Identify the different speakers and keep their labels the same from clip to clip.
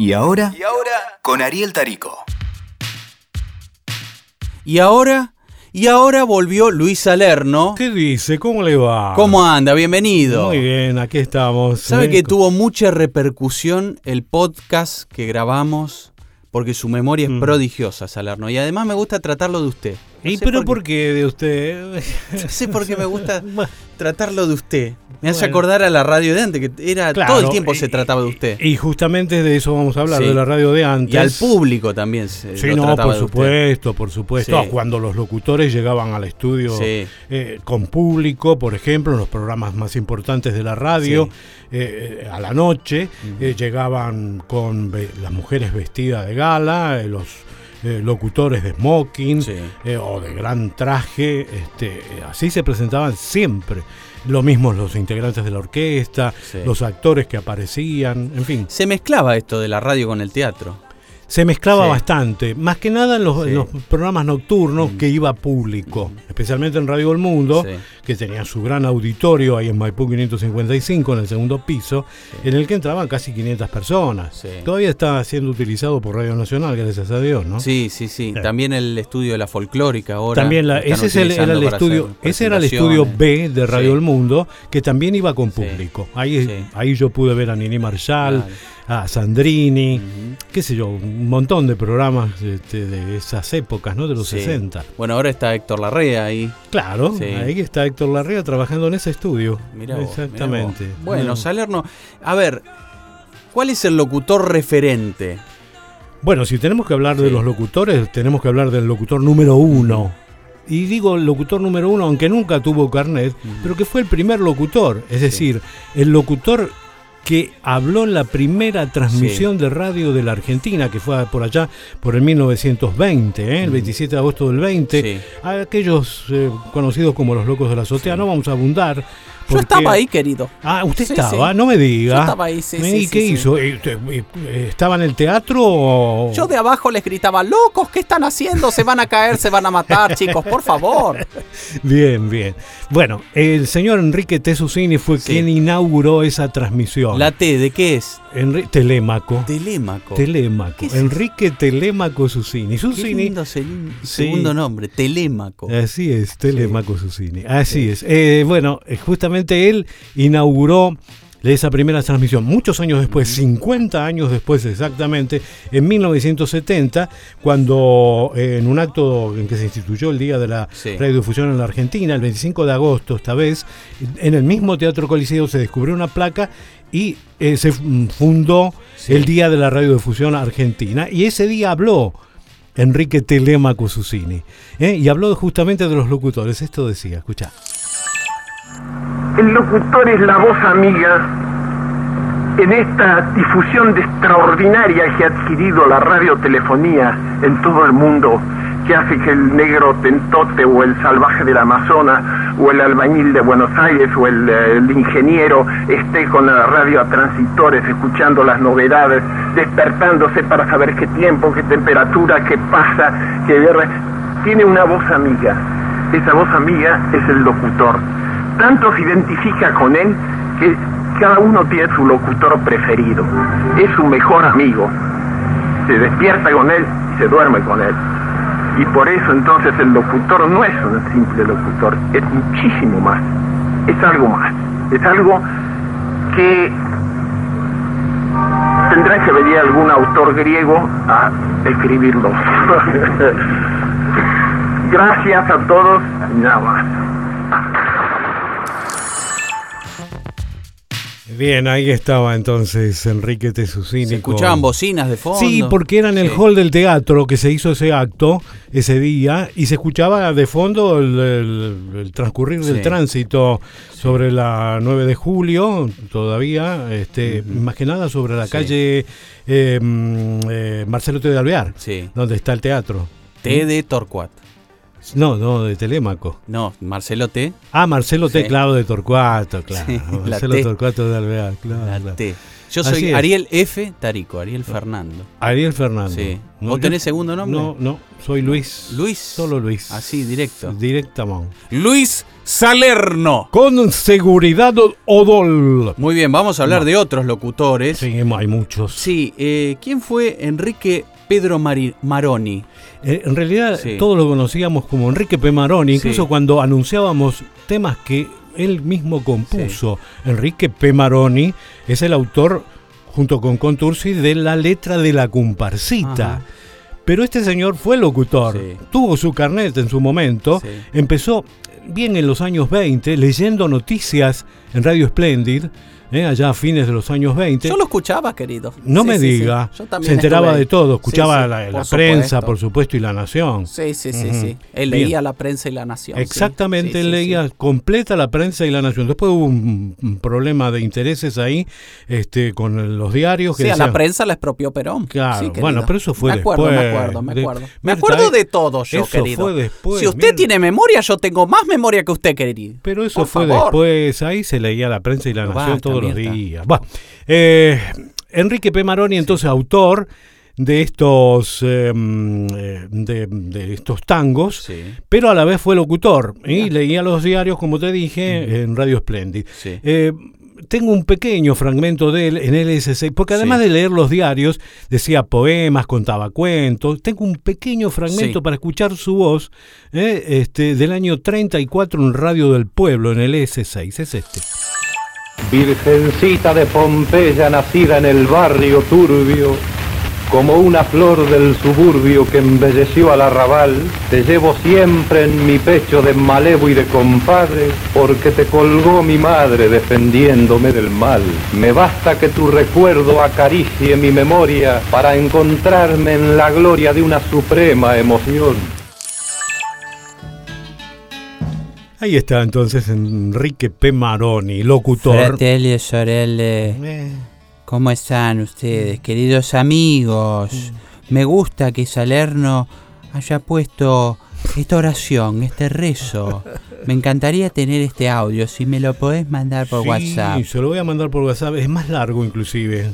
Speaker 1: ¿Y ahora? Y ahora, con Ariel Tarico.
Speaker 2: Y ahora, y ahora volvió Luis Salerno.
Speaker 3: ¿Qué dice? ¿Cómo le va?
Speaker 2: ¿Cómo anda? Bienvenido.
Speaker 3: Muy bien, aquí estamos.
Speaker 2: ¿Sabe
Speaker 3: ¿eh?
Speaker 2: que tuvo mucha repercusión el podcast que grabamos? Porque su memoria es
Speaker 3: Mm.
Speaker 2: prodigiosa, Salerno. Y además me gusta tratarlo de usted. No
Speaker 3: ¿Y pero por qué de usted?
Speaker 2: No sé por qué me gusta tratarlo de usted. Me hace
Speaker 3: Bueno.
Speaker 2: acordar a la radio de antes, que era
Speaker 3: claro,
Speaker 2: todo el tiempo se trataba de usted.
Speaker 3: Y justamente de eso vamos a hablar,
Speaker 2: Sí.
Speaker 3: de la radio de antes.
Speaker 2: Y al público también se
Speaker 3: Sí,
Speaker 2: lo
Speaker 3: no,
Speaker 2: trataba
Speaker 3: por supuesto, por supuesto.
Speaker 2: Sí.
Speaker 3: Ah, Cuando los locutores llegaban al estudio
Speaker 2: Sí.
Speaker 3: eh, con público, por ejemplo, en los programas más importantes de la radio, eh, eh, a la noche, eh, llegaban con las mujeres vestidas de gala, los eh, locutores de smoking
Speaker 2: Sí.
Speaker 3: eh, o de gran traje, este, así se presentaban siempre. Lo mismo los integrantes de la orquesta,
Speaker 2: Sí.
Speaker 3: los actores que aparecían, en fin.
Speaker 2: Se mezclaba esto de la radio con el teatro.
Speaker 3: Se mezclaba
Speaker 2: Sí.
Speaker 3: bastante, más que nada en los, en
Speaker 2: Sí.
Speaker 3: los programas nocturnos que iba público, especialmente en Radio El Mundo,
Speaker 2: Sí.
Speaker 3: que tenía su gran auditorio ahí en Maipú 555, en el segundo piso, en el que entraban casi 500 personas. Todavía está siendo utilizado por Radio Nacional, gracias a Dios, ¿no?
Speaker 2: Sí, sí, sí. También el estudio de la folclórica ahora.
Speaker 3: También la- ese es el, era el estudio, ese era el estudio. B de Radio. El Mundo, que también iba con público. Ahí, ahí yo pude ver a Nini Marshall, a Sandrini, qué sé yo, un montón de programas este, de esas épocas, ¿no? De los
Speaker 2: Sí.
Speaker 3: 60.
Speaker 2: Bueno, ahora está Héctor Larrea ahí.
Speaker 3: Claro,
Speaker 2: Sí.
Speaker 3: ahí está Héctor Larrea trabajando en ese estudio.
Speaker 2: Mirá vos,
Speaker 3: Exactamente.
Speaker 2: mirá vos. Bueno. Salerno, a ver, ¿cuál es el locutor referente?
Speaker 3: Bueno, si tenemos que hablar de los locutores, tenemos que hablar del locutor número uno. Y digo locutor número uno, aunque nunca tuvo carnet, pero que fue el primer locutor. Es decir, el locutor que habló en la primera transmisión de radio de la Argentina, que fue por allá por el 1920, ¿eh? el 27 de agosto del 20.
Speaker 2: Sí.
Speaker 3: Aquellos eh, conocidos como los locos de la azotea, no vamos a abundar.
Speaker 4: Yo estaba ahí, querido.
Speaker 3: Ah, usted
Speaker 4: Sí,
Speaker 3: estaba,
Speaker 4: sí.
Speaker 3: no me diga.
Speaker 4: Yo estaba ahí, sí,
Speaker 3: ¿Y qué hizo? Eh, eh, ¿Estaba en el teatro o...?
Speaker 4: Yo de abajo les gritaba, locos, ¿qué están haciendo? Se van a caer, se van a matar, chicos, por favor.
Speaker 3: Bien, bien. Bueno, el señor Enrique Tesusini fue quien inauguró esa transmisión.
Speaker 2: ¿La T de qué es?
Speaker 3: Enri- Telémaco.
Speaker 2: Telémaco.
Speaker 3: Telémaco.
Speaker 2: ¿Qué es
Speaker 3: Enrique Telémaco Susini.
Speaker 2: Qué
Speaker 3: Susini.
Speaker 2: lindo se-
Speaker 3: Sí.
Speaker 2: segundo nombre, Telémaco.
Speaker 3: Así es, Telemaco Susini. Así es. Eh, bueno, eh, justamente él inauguró esa primera transmisión muchos años después, 50 años después exactamente, en 1970, cuando eh, en un acto en que se instituyó el Día de la
Speaker 2: Sí.
Speaker 3: Radiodifusión en la Argentina, el 25 de agosto esta vez, en el mismo Teatro Coliseo se descubrió una placa y eh, se mm, fundó
Speaker 2: Sí.
Speaker 3: el Día de la Radiodifusión Argentina y ese día habló Enrique Telemaco Susini. ¿eh? Y habló justamente de los locutores. Esto decía, escucha.
Speaker 5: El locutor es la voz amiga en esta difusión de extraordinaria que ha adquirido la radiotelefonía en todo el mundo, que hace que el negro tentote o el salvaje del Amazonas o el albañil de Buenos Aires o el, eh, el ingeniero esté con la radio a transitores escuchando las novedades, despertándose para saber qué tiempo, qué temperatura, qué pasa, qué guerra. Tiene una voz amiga. Esa voz amiga es el locutor tanto se identifica con él que cada uno tiene su locutor preferido. Es su mejor amigo. Se despierta con él y se duerme con él. Y por eso entonces el locutor no es un simple locutor, es muchísimo más. Es algo más. Es algo que tendrá que venir algún autor griego a escribirlo. Gracias a todos nada más.
Speaker 3: Bien, ahí estaba entonces Enrique Tesusini.
Speaker 2: Se escuchaban bocinas de fondo.
Speaker 3: Sí, porque era en el
Speaker 2: Sí.
Speaker 3: hall del teatro que se hizo ese acto ese día y se escuchaba de fondo el, el- el transcurrir del tránsito sobre la 9 de julio, todavía, este, más que nada sobre la
Speaker 2: Sí.
Speaker 3: calle eh, mm, eh, Marcelo T. de Alvear,
Speaker 2: Sí.
Speaker 3: donde está el teatro.
Speaker 2: T de Torcuat.
Speaker 3: No, no, de Telémaco.
Speaker 2: No, Marcelo T.
Speaker 3: Ah, Marcelo T, claro, de Torcuato, claro.
Speaker 2: Sí,
Speaker 3: Marcelo
Speaker 2: T.
Speaker 3: Torcuato de Alvear, claro.
Speaker 2: La
Speaker 3: claro.
Speaker 2: T. Yo
Speaker 3: Así
Speaker 2: soy
Speaker 3: es.
Speaker 2: Ariel F. Tarico, Ariel Fernando.
Speaker 3: Ariel Fernando.
Speaker 2: Sí.
Speaker 3: No,
Speaker 2: ¿Vos
Speaker 3: yo-
Speaker 2: tenés segundo nombre?
Speaker 3: No, no, soy Luis.
Speaker 2: Luis.
Speaker 3: Solo Luis.
Speaker 2: Así, directo.
Speaker 3: Directamente.
Speaker 2: Luis Salerno.
Speaker 3: Con seguridad Odol.
Speaker 2: Muy bien, vamos a hablar de otros locutores.
Speaker 3: Sí, hay muchos.
Speaker 2: Sí, eh, ¿quién fue Enrique Pedro Mari- Maroni?
Speaker 3: Eh, en realidad
Speaker 2: Sí.
Speaker 3: todos lo conocíamos como Enrique P. Maroni, incluso
Speaker 2: Sí.
Speaker 3: cuando anunciábamos temas que él mismo compuso. Enrique P. Maroni es el autor, junto con Contursi, de la letra de la comparsita.
Speaker 2: Ajá.
Speaker 3: Pero este señor fue locutor,
Speaker 2: Sí.
Speaker 3: tuvo su carnet en su momento,
Speaker 2: Sí.
Speaker 3: empezó bien en los años 20, leyendo noticias en Radio Splendid, eh, allá a fines de los años 20.
Speaker 4: Yo lo escuchaba, querido.
Speaker 3: No
Speaker 4: Sí,
Speaker 3: me
Speaker 4: sí, sí.
Speaker 3: diga,
Speaker 4: Yo también
Speaker 3: se enteraba de todo, escuchaba la, la
Speaker 4: por
Speaker 3: prensa, por supuesto, y la nación.
Speaker 4: Sí, sí, sí, sí. Él
Speaker 3: Bien.
Speaker 4: leía la prensa y la nación.
Speaker 3: Exactamente, él leía completa la prensa y la nación. Después hubo un, un problema de intereses ahí este, con los diarios. Que
Speaker 4: Sí, a la prensa la expropió Perón.
Speaker 3: Claro, bueno, pero eso fue
Speaker 4: me acuerdo, Me
Speaker 3: después.
Speaker 4: acuerdo, me
Speaker 3: De-
Speaker 4: acuerdo. Me
Speaker 3: Mirta,
Speaker 4: acuerdo
Speaker 3: eh,
Speaker 4: de todo yo,
Speaker 3: eso
Speaker 4: querido.
Speaker 3: fue después,
Speaker 4: Si usted
Speaker 3: mira.
Speaker 4: tiene memoria, yo tengo más memoria que usted, querido.
Speaker 3: Pero eso
Speaker 4: Por
Speaker 3: fue
Speaker 4: favor.
Speaker 3: después, ahí se leía la prensa y la nación
Speaker 2: basta,
Speaker 3: todos los días. Bueno, eh, Enrique P. Maroni, entonces autor de estos, eh, eh, de, de estos tangos,
Speaker 2: Sí.
Speaker 3: pero a la vez fue locutor y leía los diarios, como te dije, en Radio Splendid.
Speaker 2: Sí.
Speaker 3: Eh, tengo un pequeño fragmento de él en LS6, porque además
Speaker 2: Sí.
Speaker 3: de leer los diarios, decía poemas, contaba cuentos. Tengo un pequeño fragmento
Speaker 2: Sí.
Speaker 3: para escuchar su voz eh, este, del año 34 en Radio del Pueblo, en el LS6. Es este.
Speaker 6: Virgencita de Pompeya nacida en el barrio turbio, como una flor del suburbio que embelleció al arrabal, te llevo siempre en mi pecho de malevo y de compadre, porque te colgó mi madre defendiéndome del mal. Me basta que tu recuerdo acaricie mi memoria para encontrarme en la gloria de una suprema emoción.
Speaker 3: Ahí está entonces Enrique P. Maroni, locutor.
Speaker 7: Fratelli e sorelle,
Speaker 3: Eh,
Speaker 7: ¿cómo están ustedes, queridos amigos? Me gusta que Salerno haya puesto esta oración, este rezo. Me encantaría tener este audio, si me lo podés mandar por
Speaker 3: sí,
Speaker 7: WhatsApp.
Speaker 3: se lo voy a mandar por WhatsApp. Es más largo inclusive.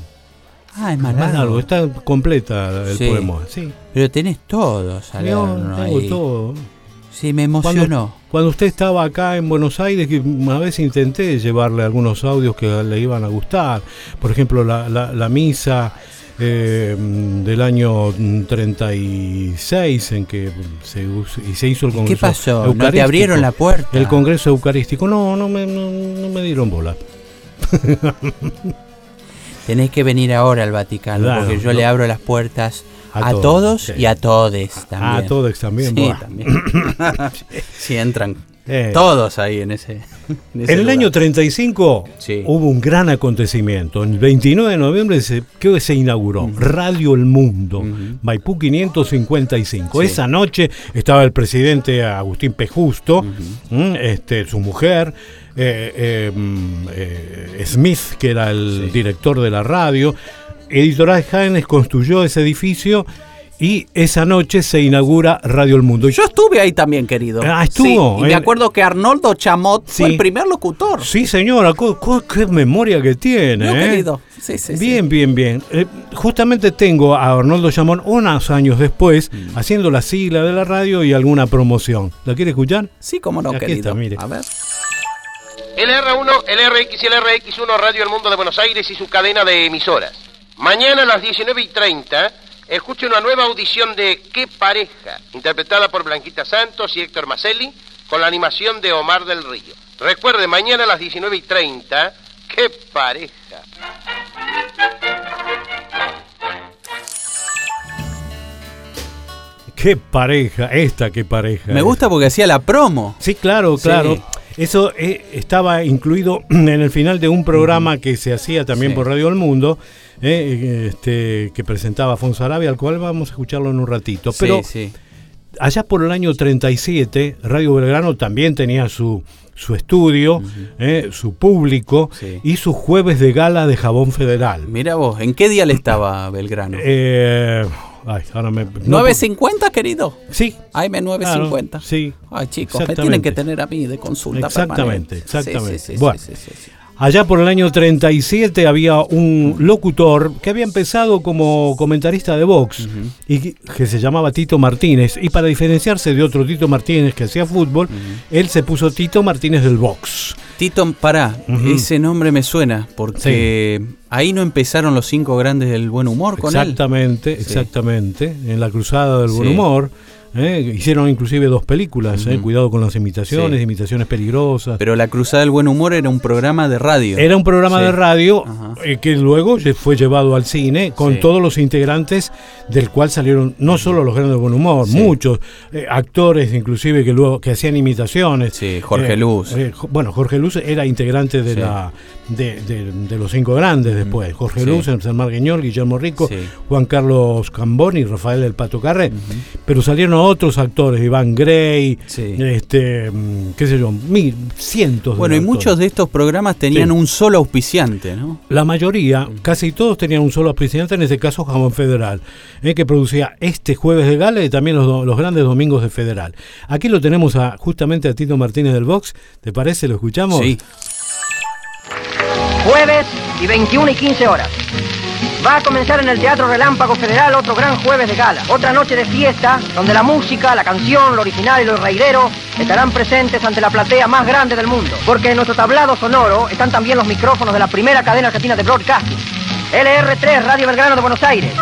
Speaker 7: Ah, es más
Speaker 3: Más
Speaker 7: largo.
Speaker 3: largo, está completa el
Speaker 7: Sí.
Speaker 3: poema. Sí,
Speaker 7: Pero tenés todo, Salerno.
Speaker 3: No, tengo
Speaker 7: ahí.
Speaker 3: todo.
Speaker 7: Sí, me emocionó.
Speaker 3: Cuando usted estaba acá en Buenos Aires, que una vez intenté llevarle algunos audios que le iban a gustar. Por ejemplo, la, la- la misa eh, del año 36 en que se, se hizo el Congreso
Speaker 7: ¿Qué pasó? ¿No te abrieron la puerta?
Speaker 3: El Congreso Eucarístico. No, no me, no, no me dieron bola.
Speaker 7: Tenés que venir ahora al Vaticano,
Speaker 3: Claro,
Speaker 7: porque yo
Speaker 3: no.
Speaker 7: le abro las puertas
Speaker 3: A
Speaker 7: a,
Speaker 3: todos,
Speaker 7: todos
Speaker 3: sí.
Speaker 7: y a todes también.
Speaker 3: Ah, Todex también.
Speaker 7: Sí,
Speaker 3: buah.
Speaker 7: también.
Speaker 2: Sí, entran
Speaker 3: Eh,
Speaker 2: todos ahí en ese. en ese
Speaker 3: En el año 35
Speaker 2: Sí.
Speaker 3: hubo un gran acontecimiento. El 29 de noviembre se, que se inauguró Radio El Mundo. Maipú 555.
Speaker 2: Sí.
Speaker 3: Esa noche estaba el presidente Agustín P. Justo, este, su mujer, eh, eh, mm, eh, Smith, que era el
Speaker 2: Sí.
Speaker 3: director de la radio. Editorial Jaénes construyó ese edificio y esa noche se inaugura Radio El Mundo.
Speaker 4: Yo estuve ahí también, querido.
Speaker 3: Ah, estuvo,
Speaker 4: Sí, y me acuerdo que Arnoldo Chamot
Speaker 3: Sí.
Speaker 4: fue el primer locutor.
Speaker 3: Sí, señora, qué memoria que tiene.
Speaker 4: Yo,
Speaker 3: ¿eh?
Speaker 4: querido. Sí, sí, sí.
Speaker 3: Bien, bien, bien. Eh, justamente tengo a Arnoldo Chamón unos años después
Speaker 4: Mm.
Speaker 3: haciendo la sigla de la radio y alguna promoción. ¿La quiere escuchar?
Speaker 4: Sí, cómo no,
Speaker 3: Aquí
Speaker 4: querido.
Speaker 3: está, mire.
Speaker 4: A ver.
Speaker 8: El R1, el RX y el RX1 Radio El Mundo de Buenos Aires y su cadena de emisoras. Mañana a las 19 y 30, escuche una nueva audición de Qué pareja, interpretada por Blanquita Santos y Héctor Maselli, con la animación de Omar del Río. Recuerde, mañana a las 19 y 30, Qué pareja.
Speaker 3: Qué pareja, esta qué pareja.
Speaker 2: Me
Speaker 3: es.
Speaker 2: gusta porque hacía la promo.
Speaker 3: Sí, claro,
Speaker 2: Sí.
Speaker 3: claro. Eso eh, estaba incluido en el final de un programa que se hacía también
Speaker 2: Sí.
Speaker 3: por Radio El Mundo, eh, este, que presentaba Afonso Arabia, al cual vamos a escucharlo en un ratito. Pero
Speaker 2: sí, sí.
Speaker 3: allá por el año 37, Radio Belgrano también tenía su, su estudio, eh, su público
Speaker 2: Sí.
Speaker 3: y sus jueves de gala de jabón federal.
Speaker 2: Mira vos, ¿en qué día le estaba Belgrano?
Speaker 3: Eh, ay, ahora me- no-
Speaker 4: 9.50, querido.
Speaker 3: sí,
Speaker 4: AM
Speaker 3: claro,
Speaker 4: 950.
Speaker 3: sí.
Speaker 4: Ay, chicos, me tienen que tener a mí de consulta
Speaker 3: Exactamente,
Speaker 4: permanente.
Speaker 3: exactamente.
Speaker 4: Sí, sí, sí,
Speaker 3: Bueno. Allá por el año 37 había un locutor que había empezado como comentarista de box y que, se llamaba Tito Martínez. Y para diferenciarse de otro Tito Martínez que hacía fútbol, él se puso Tito Martínez del box.
Speaker 4: Tito, pará, ese nombre me suena, porque ahí no empezaron los cinco grandes del buen humor con él.
Speaker 3: Exactamente, exactamente. En la cruzada del buen humor. ¿Eh? Hicieron inclusive dos películas, ¿eh? Cuidado con las imitaciones,
Speaker 4: Sí.
Speaker 3: imitaciones peligrosas.
Speaker 4: Pero La Cruzada del Buen Humor era un programa de radio.
Speaker 3: Era un programa
Speaker 4: Sí.
Speaker 3: de radio eh, que luego fue llevado al cine con
Speaker 4: Sí.
Speaker 3: todos los integrantes del cual salieron no solo los grandes de buen humor, muchos actores inclusive que luego que hacían imitaciones.
Speaker 4: Sí, Jorge Luz.
Speaker 3: bueno, Jorge Luz era integrante de la de, de- de los cinco grandes después. Jorge. Luz, Enrique Margueñol, Guillermo Rico. Juan Carlos Cambón y Rafael del Pato Carré. Pero salieron otros actores, Iván Grey,
Speaker 4: Sí.
Speaker 3: este, mm, qué sé yo, mil, cientos de
Speaker 4: Bueno, y
Speaker 3: actores.
Speaker 4: muchos de estos programas tenían
Speaker 3: Sí.
Speaker 4: un solo auspiciante, ¿no?
Speaker 3: La mayoría, casi todos tenían un solo presidente, en este caso Jamón Federal, eh, que producía este jueves de gala y también los, grandes domingos de Federal. Aquí lo tenemos a, justamente a Tito Martínez del Box, ¿te parece? ¿Lo escuchamos?
Speaker 4: Sí.
Speaker 9: Jueves y 21 y 15 horas. Va a comenzar en el Teatro Relámpago Federal otro gran jueves de gala. Otra noche de fiesta donde la música, la canción, lo original y lo raidero estarán presentes ante la platea más grande del mundo. Porque en nuestro tablado sonoro están también los micrófonos de la primera cadena argentina de broadcasting. LR3 Radio Belgrano de Buenos Aires.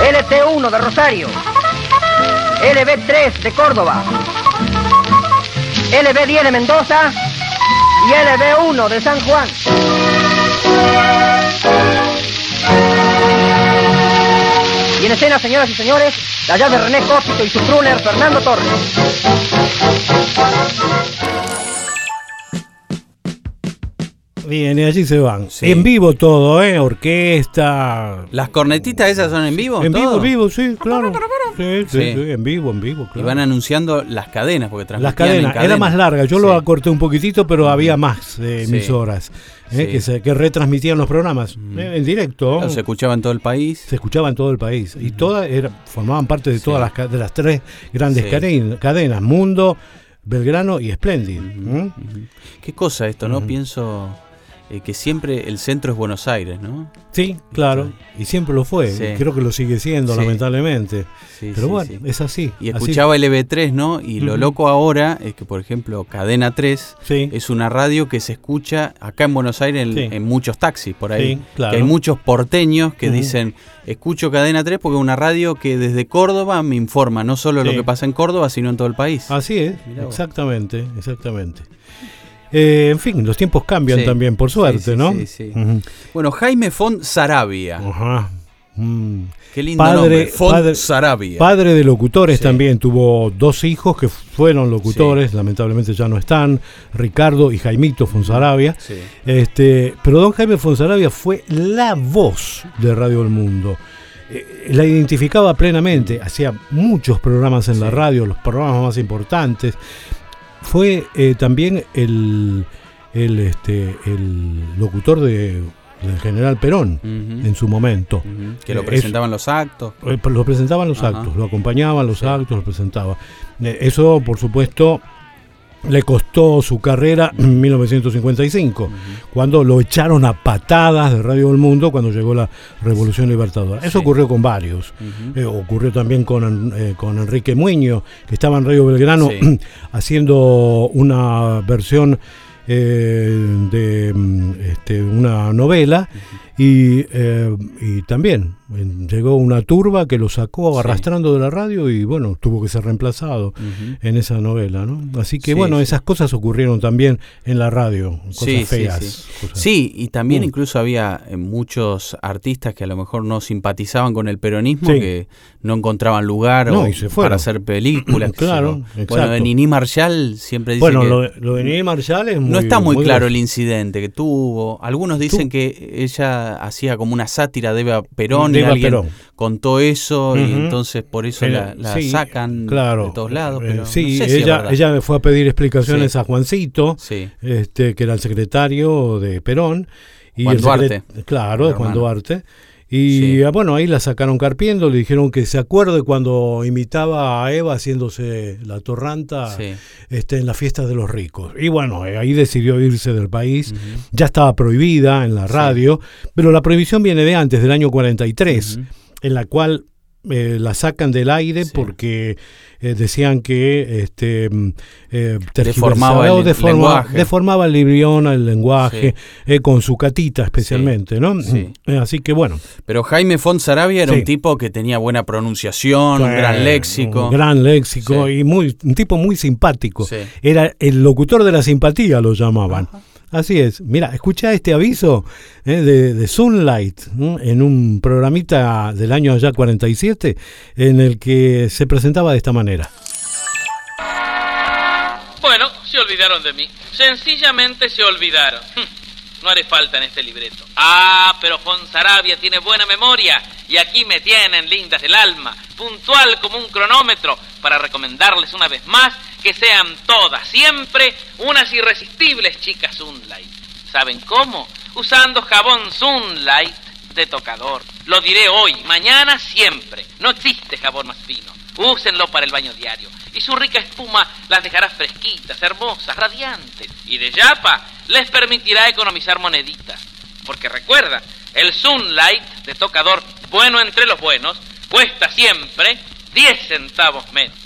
Speaker 9: LT1 de Rosario. LB3 de Córdoba. LB10 de Mendoza y LB1 de San Juan. Y en escena, señoras y señores, la llave de René Cópito y su crooner Fernando Torres.
Speaker 3: Bien, y allí se van.
Speaker 4: Sí.
Speaker 3: En vivo todo, ¿eh? Orquesta.
Speaker 4: ¿Las cornetitas esas son en vivo?
Speaker 3: En vivo,
Speaker 4: todo?
Speaker 3: en vivo, sí, claro. Sí, sí,
Speaker 4: Sí.
Speaker 3: sí, en vivo, en vivo,
Speaker 4: Y
Speaker 3: claro.
Speaker 4: van anunciando las cadenas, porque
Speaker 3: Las
Speaker 4: transmitían en
Speaker 3: cadenas, era
Speaker 4: cadena.
Speaker 3: más larga, yo
Speaker 4: Sí.
Speaker 3: lo acorté un poquitito, pero había más eh,
Speaker 4: Sí.
Speaker 3: emisoras eh,
Speaker 4: Sí.
Speaker 3: que, se- que retransmitían los programas eh, en directo.
Speaker 4: Claro, se escuchaba en todo el país.
Speaker 3: se escuchaba en todo el país y todas era- formaban parte de
Speaker 4: Sí.
Speaker 3: todas las de las tres grandes cadenas Mundo Belgrano y Splendid ¿m?
Speaker 4: Ujú. Qué cosa esto, ¿no? Pienso eh, que siempre el centro es Buenos Aires, ¿no?
Speaker 3: sí claro y siempre lo fue
Speaker 4: Sí.
Speaker 3: creo que lo sigue siendo
Speaker 4: Sí.
Speaker 3: lamentablemente
Speaker 4: Sí,
Speaker 3: pero bueno es así
Speaker 4: Y escuchaba LB3, ¿no? Y lo loco ahora es que, por ejemplo, Cadena 3
Speaker 3: sí
Speaker 4: es una radio que se escucha acá en Buenos Aires en, muchos taxis por ahí.
Speaker 3: Sí, claro.
Speaker 4: Que hay muchos porteños que dicen, escucho Cadena 3 porque es una radio que desde Córdoba me informa no solo lo que pasa en Córdoba, sino en todo el país.
Speaker 3: así es exactamente exactamente Eh, en fin los tiempos cambian
Speaker 4: Sí.
Speaker 3: también por suerte
Speaker 4: Sí,
Speaker 3: no
Speaker 4: sí, sí. Bueno, Jaime Font Sarabia.
Speaker 3: Ajá. Mm.
Speaker 4: Qué lindo
Speaker 3: Padre-
Speaker 4: nombre. Font
Speaker 3: padre-
Speaker 4: Sarabia.
Speaker 3: Padre de locutores
Speaker 4: Sí.
Speaker 3: también, tuvo dos hijos que fueron locutores, lamentablemente ya no están, Ricardo y Jaimito Fonsarabia.
Speaker 4: Sí.
Speaker 3: Este, pero don Jaime Fonsarabia fue la voz de Radio El Mundo. Eh, la identificaba plenamente, hacía muchos programas en la radio, los programas más importantes. Fue eh, también el, el, este, el locutor de, del general Perón en su momento.
Speaker 4: Que lo
Speaker 3: Eh,
Speaker 4: presentaban los actos.
Speaker 3: Eh, Lo presentaban los actos, lo acompañaban los
Speaker 4: Sí.
Speaker 3: actos, lo presentaba. Eh, Eso, por supuesto, le costó su carrera en 1955,
Speaker 4: Ujú.
Speaker 3: cuando lo echaron a patadas de Radio del Mundo cuando llegó la Revolución Libertadora. Eso
Speaker 4: Sí.
Speaker 3: ocurrió con varios. Eh, ocurrió también con, eh, con Enrique Muño, que estaba en Radio Belgrano
Speaker 4: Sí.
Speaker 3: haciendo una versión eh, de mm, este, una novela y, y también llegó una turba que lo sacó
Speaker 4: Sí.
Speaker 3: arrastrando de la radio y bueno, tuvo que ser reemplazado en esa novela, ¿no? Así que
Speaker 4: Sí,
Speaker 3: bueno,
Speaker 4: sí.
Speaker 3: esas cosas ocurrieron también en la radio, cosas feas.
Speaker 4: sí.
Speaker 3: cosas-
Speaker 4: Sí, y también
Speaker 3: Mm.
Speaker 4: incluso había eh, muchos artistas que a lo mejor no simpatizaban con el peronismo, que no encontraban lugar
Speaker 3: No,
Speaker 4: o
Speaker 3: se
Speaker 4: para hacer películas.
Speaker 3: Claro,
Speaker 4: yo. Bueno, de Nini Marshall siempre dice
Speaker 3: Bueno,
Speaker 4: que
Speaker 3: lo, de- lo de Nini Marshall es muy,
Speaker 4: no está muy, claro el incidente que tuvo. Algunos dicen que ella hacía como una sátira de Eva Perón
Speaker 3: De
Speaker 4: alguien
Speaker 3: Perón.
Speaker 4: contó eso y entonces por eso
Speaker 3: Eh,
Speaker 4: la, la
Speaker 3: sí,
Speaker 4: sacan
Speaker 3: claro.
Speaker 4: de todos lados.
Speaker 3: Eh,
Speaker 4: Pero
Speaker 3: sí,
Speaker 4: no sé si es
Speaker 3: ella, ella fue a pedir explicaciones
Speaker 4: Sí.
Speaker 3: a Juancito,
Speaker 4: Sí.
Speaker 3: este, que era el secretario de Perón. Y
Speaker 4: Juan
Speaker 3: el
Speaker 4: Duarte.
Speaker 3: Claro, de Juan. Duarte. Y ah, bueno, ahí la sacaron carpiendo, le dijeron que se acuerde cuando imitaba a Eva haciéndose la torranta
Speaker 4: Sí.
Speaker 3: este, en las fiestas de los ricos. Y bueno, eh, ahí decidió irse del país. Ya estaba prohibida en la radio, pero la prohibición viene de antes, del año 43, en la cual eh, la sacan del aire porque eh, decían que este, mm, eh,
Speaker 4: Deformaba el
Speaker 3: deforma-
Speaker 4: lenguaje.
Speaker 3: deformaba el idioma, el lenguaje, eh, con su catita especialmente, ¿no?
Speaker 4: Sí.
Speaker 3: Eh, Así que bueno.
Speaker 4: Pero Jaime Fonsarabia era un tipo que tenía buena pronunciación, un gran léxico.
Speaker 3: Un gran léxico y muy, un tipo muy simpático. Era el locutor de la simpatía, lo llamaban. Así es. Mira, escucha este aviso eh, de, de Sunlight en un programita del año ya 47 en el que se presentaba de esta manera.
Speaker 10: Bueno, se olvidaron de mí. Sencillamente se olvidaron. No haré falta en este libreto. Ah, pero Fonsarabia tiene buena memoria. Y aquí me tienen, lindas del alma, puntual como un cronómetro, para recomendarles una vez más que sean todas, siempre, unas irresistibles chicas Sunlight. ¿Saben cómo? Usando jabón Sunlight de tocador. Lo diré hoy, mañana, siempre. No existe jabón más fino. Úsenlo para el baño diario. Y su rica espuma las dejará fresquitas, hermosas, radiantes. Y de Yapa les permitirá economizar moneditas. Porque recuerda, el Sunlight de tocador bueno entre los buenos cuesta siempre 10 centavos menos.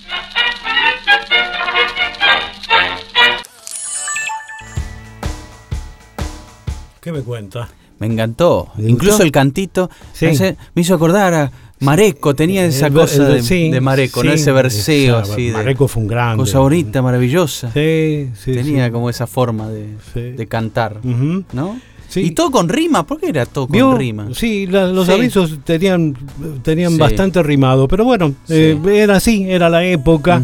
Speaker 3: ¿Qué me cuenta?
Speaker 4: Me encantó.
Speaker 3: ¿Le
Speaker 4: Incluso
Speaker 3: gustó?
Speaker 4: el cantito
Speaker 3: Sí.
Speaker 4: me, hace- me hizo acordar a Mareco. Tenía esa
Speaker 3: El-
Speaker 4: cosa
Speaker 3: el-
Speaker 4: de,
Speaker 3: sí,
Speaker 4: de Mareco, ¿no? ese verseo
Speaker 3: esa-
Speaker 4: así. de-
Speaker 3: Mareco fue un grande.
Speaker 4: Cosa bonita, maravillosa.
Speaker 3: Sí, sí,
Speaker 4: Tenía
Speaker 3: sí.
Speaker 4: como esa forma de, cantar. ¿No? Y todo con rima. ¿Por qué era todo con
Speaker 3: ¿Vio?
Speaker 4: rima?
Speaker 3: Sí, la- los avisos tenían, tenían bastante rimado, pero bueno, eh, era así, era la época.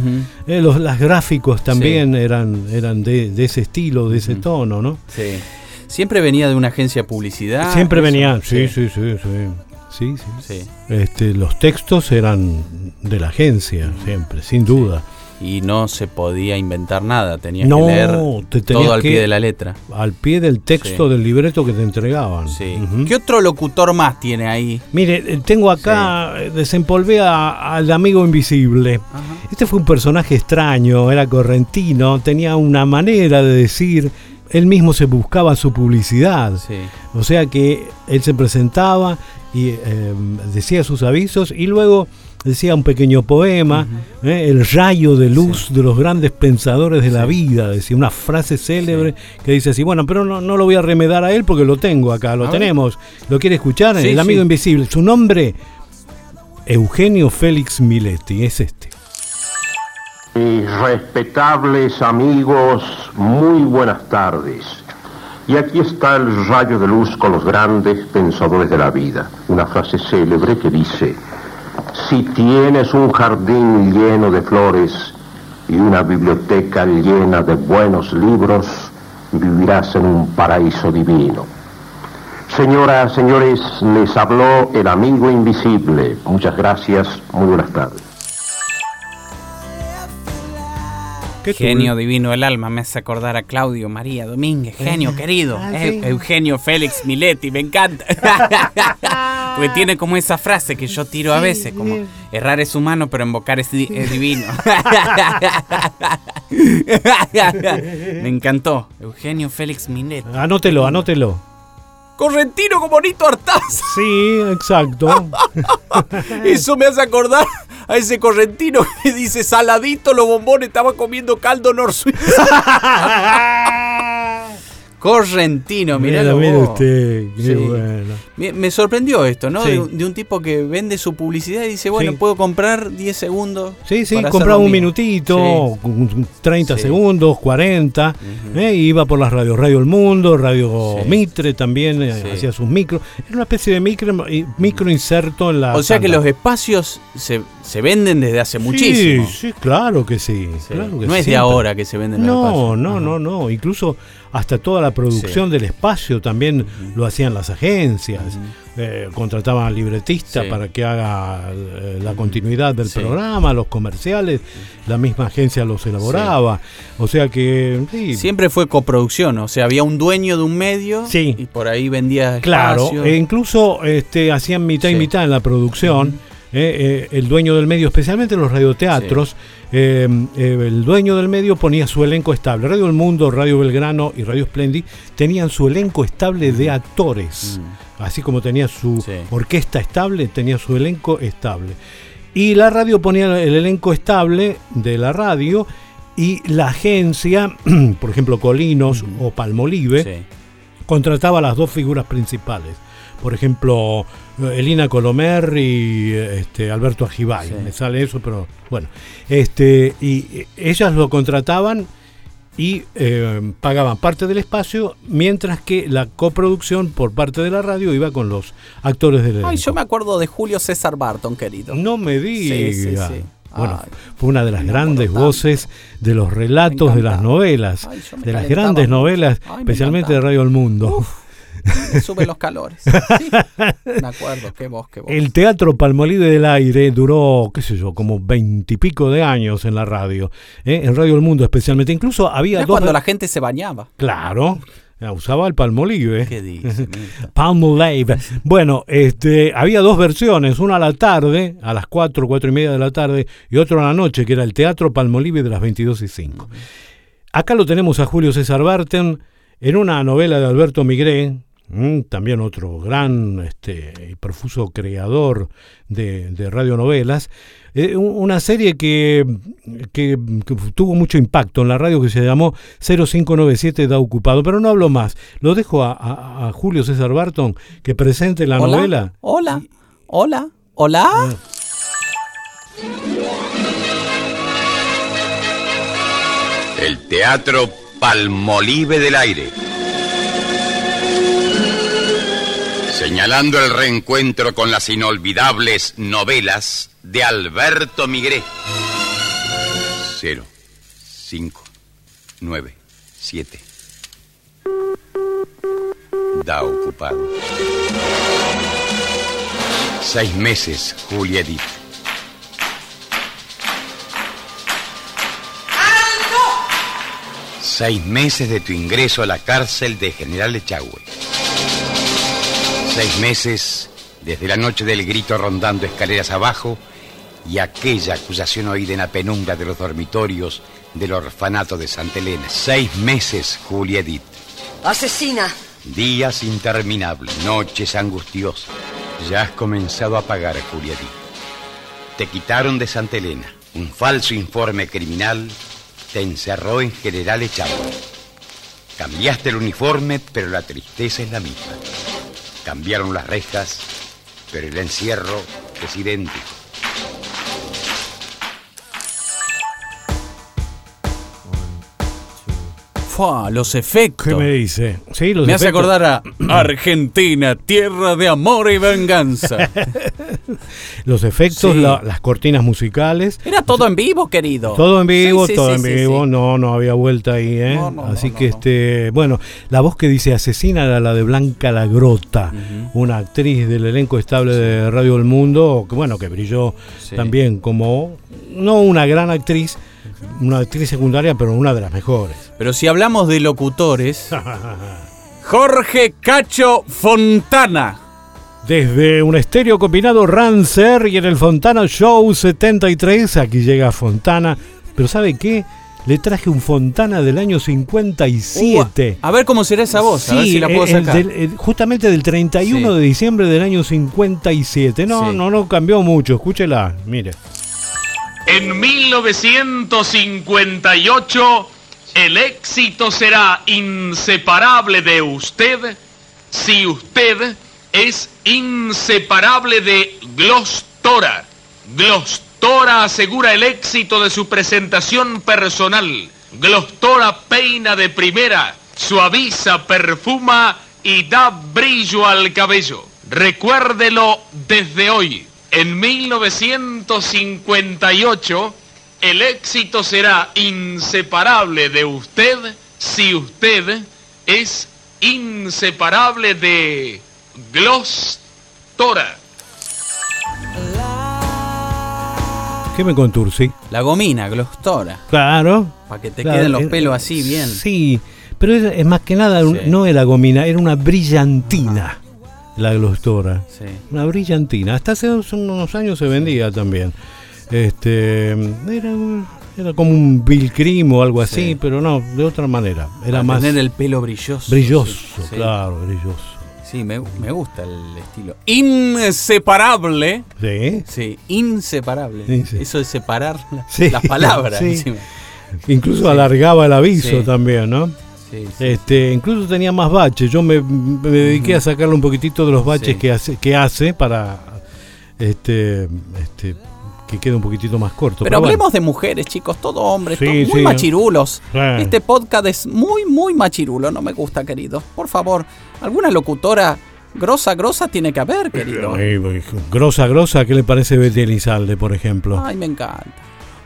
Speaker 3: Eh, los las gráficos también eran, eran de, de ese estilo, de ese tono, ¿no?
Speaker 4: Sí. Siempre venía de una agencia de publicidad.
Speaker 3: Siempre
Speaker 4: eso.
Speaker 3: venían, sí, sí, sí, sí. Sí, sí.
Speaker 4: Sí.
Speaker 3: Este, los textos eran de la agencia, siempre, sin duda.
Speaker 4: Y no se podía inventar nada. Tenías
Speaker 3: No,
Speaker 4: que leer
Speaker 3: te tenías
Speaker 4: todo al
Speaker 3: que-
Speaker 4: pie de la letra.
Speaker 3: Al pie del texto del libreto que te entregaban.
Speaker 4: Sí. ¿Qué otro locutor más tiene ahí?
Speaker 3: Mire, eh, tengo acá, eh, desempolvé a- al amigo invisible. Este fue un personaje extraño, era correntino, tenía una manera de decir, él mismo se buscaba su publicidad.
Speaker 4: Sí.
Speaker 3: O sea que él se presentaba y eh, decía sus avisos y luego decía un pequeño poema, eh, el rayo de luz de los grandes pensadores de la vida, decía una frase célebre que dice así, bueno, pero no, no lo voy a remedar a él porque lo tengo acá, lo
Speaker 4: A ver.
Speaker 3: tenemos, lo quiere escuchar,
Speaker 4: Sí,
Speaker 3: el amigo
Speaker 4: sí.
Speaker 3: invisible, su nombre, Eugenio Félix Miletti, es este.
Speaker 11: Mis respetables amigos, muy buenas tardes. Y aquí está el rayo de luz con los grandes pensadores de la vida. Una frase célebre que dice, si tienes un jardín lleno de flores y una biblioteca llena de buenos libros, vivirás en un paraíso divino. Señoras, señores, les habló el amigo invisible. Muchas gracias, muy buenas tardes.
Speaker 3: ¿Qué
Speaker 12: Genio divino del alma, me hace acordar a Claudio María Domínguez, genio querido,
Speaker 3: Ah, sí.
Speaker 12: Eugenio Félix Miletti, me encanta. Porque tiene como esa frase que yo tiro a veces, como errar es humano, pero invocar es, di- es divino. me encantó, Eugenio Félix Miletti.
Speaker 3: Anótelo, anótelo.
Speaker 4: Correntino con bonito hartaz.
Speaker 3: Sí, exacto.
Speaker 4: Eso me hace acordar a ese correntino que dice saladito los bombones, estaba comiendo caldo nor Correntino, mirá
Speaker 3: Mira, mira usted, qué
Speaker 4: Sí.
Speaker 3: bueno.
Speaker 4: Me, me sorprendió esto, ¿no?
Speaker 3: Sí.
Speaker 4: De, un- de un tipo que vende su publicidad y dice, bueno,
Speaker 3: Sí.
Speaker 4: puedo comprar 10 segundos.
Speaker 3: Sí, sí, compraba
Speaker 4: lo
Speaker 3: un
Speaker 4: mismo".
Speaker 3: minutito,
Speaker 4: Sí.
Speaker 3: con 30
Speaker 4: Sí.
Speaker 3: segundos, 40, eh, y iba por las radios, Radio El Mundo, Radio. Mitre también, eh, hacía sus micros. Era una especie de micro, micro inserto en la.
Speaker 4: O sea que los espacios se, se venden desde hace muchísimo.
Speaker 3: Sí, sí, claro que sí.
Speaker 4: Sí.
Speaker 3: claro que
Speaker 4: no es de ahora que se venden los
Speaker 3: No,
Speaker 4: espacios.
Speaker 3: no,
Speaker 4: Ajá.
Speaker 3: no, no. Incluso hasta toda la producción del espacio también lo hacían las agencias. eh, contrataban al libretista
Speaker 4: Sí.
Speaker 3: para que haga eh, la continuidad del
Speaker 4: Sí.
Speaker 3: programa, los comerciales, la misma agencia los elaboraba. O sea que
Speaker 4: Siempre fue coproducción, o sea, había un dueño de un medio y por ahí vendía
Speaker 3: Claro,
Speaker 4: espacio.
Speaker 3: e incluso este, hacían mitad y mitad en la producción. Eh, eh, el dueño del medio, especialmente los radioteatros, eh, eh, el dueño del medio ponía su elenco estable. Radio El Mundo, Radio Belgrano y Radio Splendid tenían su elenco estable de actores. Así como tenía su
Speaker 4: Sí.
Speaker 3: orquesta estable, tenía su elenco estable. Y la radio ponía el elenco estable de la radio y la agencia, por ejemplo Colinos o Palmolive,
Speaker 4: Sí.
Speaker 3: contrataba a las dos figuras principales. Por ejemplo, Elina Colomer y este, Alberto Ajibay.
Speaker 4: Sí.
Speaker 3: Me sale eso, pero bueno. Este, y eh, ellas lo contrataban y eh, pagaban parte del espacio, mientras que la coproducción por parte de la radio iba con los actores del.
Speaker 4: Ay, yo me acuerdo de Julio César Barton, querido.
Speaker 3: No me
Speaker 4: Sí, sí, sí.
Speaker 3: Bueno,
Speaker 4: Ay,
Speaker 3: fue una de las grandes voces de los relatos de las novelas,
Speaker 4: Ay,
Speaker 3: de las grandes novelas,
Speaker 4: Ay,
Speaker 3: especialmente de. Radio El Mundo.
Speaker 4: Me suben los calores. Sí, me acuerdo, qué voz, qué voz.
Speaker 3: El Teatro Palmolive del Aire duró, qué sé yo, como veintipico de años en la radio, ¿eh? en Radio El Mundo especialmente. Incluso había
Speaker 4: Era
Speaker 3: dos...
Speaker 4: cuando la gente se bañaba.
Speaker 3: Claro, eh, usaba el Palmolive.
Speaker 4: ¿Qué dice? Mirta?
Speaker 3: Palmolive. Bueno, este, había dos versiones, una a la tarde, a las 4, cuatro y media de la tarde, y otra a la noche, que era el Teatro Palmolive de las 22 y 5. Acá lo tenemos a Julio César Barton en una novela de Alberto Migré, también otro gran este, y profuso creador de, de radionovelas. Eh, un- una serie que, que- que tuvo mucho impacto en la radio que se llamó 0597 Da Ocupado, pero no hablo más. Lo dejo a, a- a Julio César Barton que presente la
Speaker 4: Hola,
Speaker 3: novela.
Speaker 4: Hola, hola, hola.
Speaker 13: El Teatro Palmolive del Aire. Señalando el reencuentro con las inolvidables novelas de Alberto Migré. Cero, cinco, nueve, siete. Da ocupado. Seis meses, Julia Edith. Seis meses de tu ingreso a la cárcel de General Echagüe. Seis meses desde la noche del grito rondando escaleras abajo y aquella acusación oída en la penumbra de los dormitorios del orfanato de Santa Elena. Seis meses, Julia Edith.
Speaker 14: Asesina.
Speaker 13: Días interminables, noches angustiosas. Ya has comenzado a pagar, Julia Edith. Te quitaron de Santa Elena. Un falso informe criminal te encerró en General Echagüe. Cambiaste el uniforme, pero la tristeza es la misma. Cambiaron las rejas, pero el encierro es idéntico.
Speaker 4: Fua, los efectos.
Speaker 3: ¿Qué me dice? Sí, los
Speaker 4: Me hace acordar a Argentina, tierra de amor y venganza.
Speaker 3: Los efectos,
Speaker 4: Sí.
Speaker 3: la- las cortinas musicales.
Speaker 4: Era todo en vivo, querido.
Speaker 3: Todo en vivo,
Speaker 4: Sí, sí,
Speaker 3: todo en vivo, no, no había vuelta ahí, ¿eh?
Speaker 4: No, no,
Speaker 3: Así
Speaker 4: no,
Speaker 3: que este, bueno, la voz que dice asesina era la de Blanca Lagrota, una actriz del elenco estable de Radio El Mundo, que bueno, que brilló también como no una gran actriz, una actriz secundaria, pero una de las mejores.
Speaker 4: Pero si hablamos de locutores, Jorge Cacho Fontana.
Speaker 3: Desde un estéreo combinado Rancer y en el Fontana Show 73, aquí llega Fontana, pero ¿sabe qué? Le traje un Fontana del año 57.
Speaker 4: A ver cómo será esa voz, a ver
Speaker 3: Sí,
Speaker 4: si la puedo
Speaker 3: el
Speaker 4: sacar.
Speaker 3: el- justamente del 31
Speaker 4: Sí.
Speaker 3: de diciembre del año 57. No,
Speaker 4: Sí.
Speaker 3: no, no cambió mucho. Escúchela, mire.
Speaker 15: En 1958, el éxito será inseparable de usted si usted es inseparable de Glostora. Glostora asegura el éxito de su presentación personal. Glostora peina de primera, suaviza, perfuma y da brillo al cabello. Recuérdelo desde hoy. En 1958, el éxito será inseparable de usted si usted es inseparable de Glostora. glostora.
Speaker 3: ¿Qué me contursi?
Speaker 4: La gomina, glostora.
Speaker 3: Claro.
Speaker 4: Para que te
Speaker 3: Claro,
Speaker 4: queden los pelos así bien.
Speaker 3: Sí, pero es, es más que nada, no era gomina, era una brillantina. La glostora.
Speaker 4: Sí.
Speaker 3: Una brillantina. Hasta hace unos- años se vendía también. Este era, era como un Bill Cream o algo así, pero no, de otra manera. Era
Speaker 4: Para
Speaker 3: más
Speaker 4: tener el pelo brilloso.
Speaker 3: brilloso,
Speaker 4: sí,
Speaker 3: claro, brilloso.
Speaker 4: Sí, me, me gusta el estilo. Inseparable.
Speaker 3: Sí.
Speaker 4: Sí, inseparable. Eso de separar las palabras.
Speaker 3: Incluso alargaba el aviso también, ¿no?
Speaker 4: Sí,
Speaker 3: Este, incluso tenía más baches. Yo me, me dediqué a sacarle un poquitito de los baches que hace, que hace para este, este, que quede un poquitito más corto.
Speaker 16: Pero hablemos de mujeres, chicos, todo hombres,
Speaker 3: Sí,
Speaker 16: todo- muy
Speaker 3: sí.
Speaker 16: machirulos. Este podcast es muy, muy machirulo, no me gusta, querido. Por favor, alguna locutora grosa, grosa tiene que haber, querido.
Speaker 3: Ay, grosa, grosa, ¿qué le parece Betty Elizalde, por ejemplo?
Speaker 16: Ay, me encanta.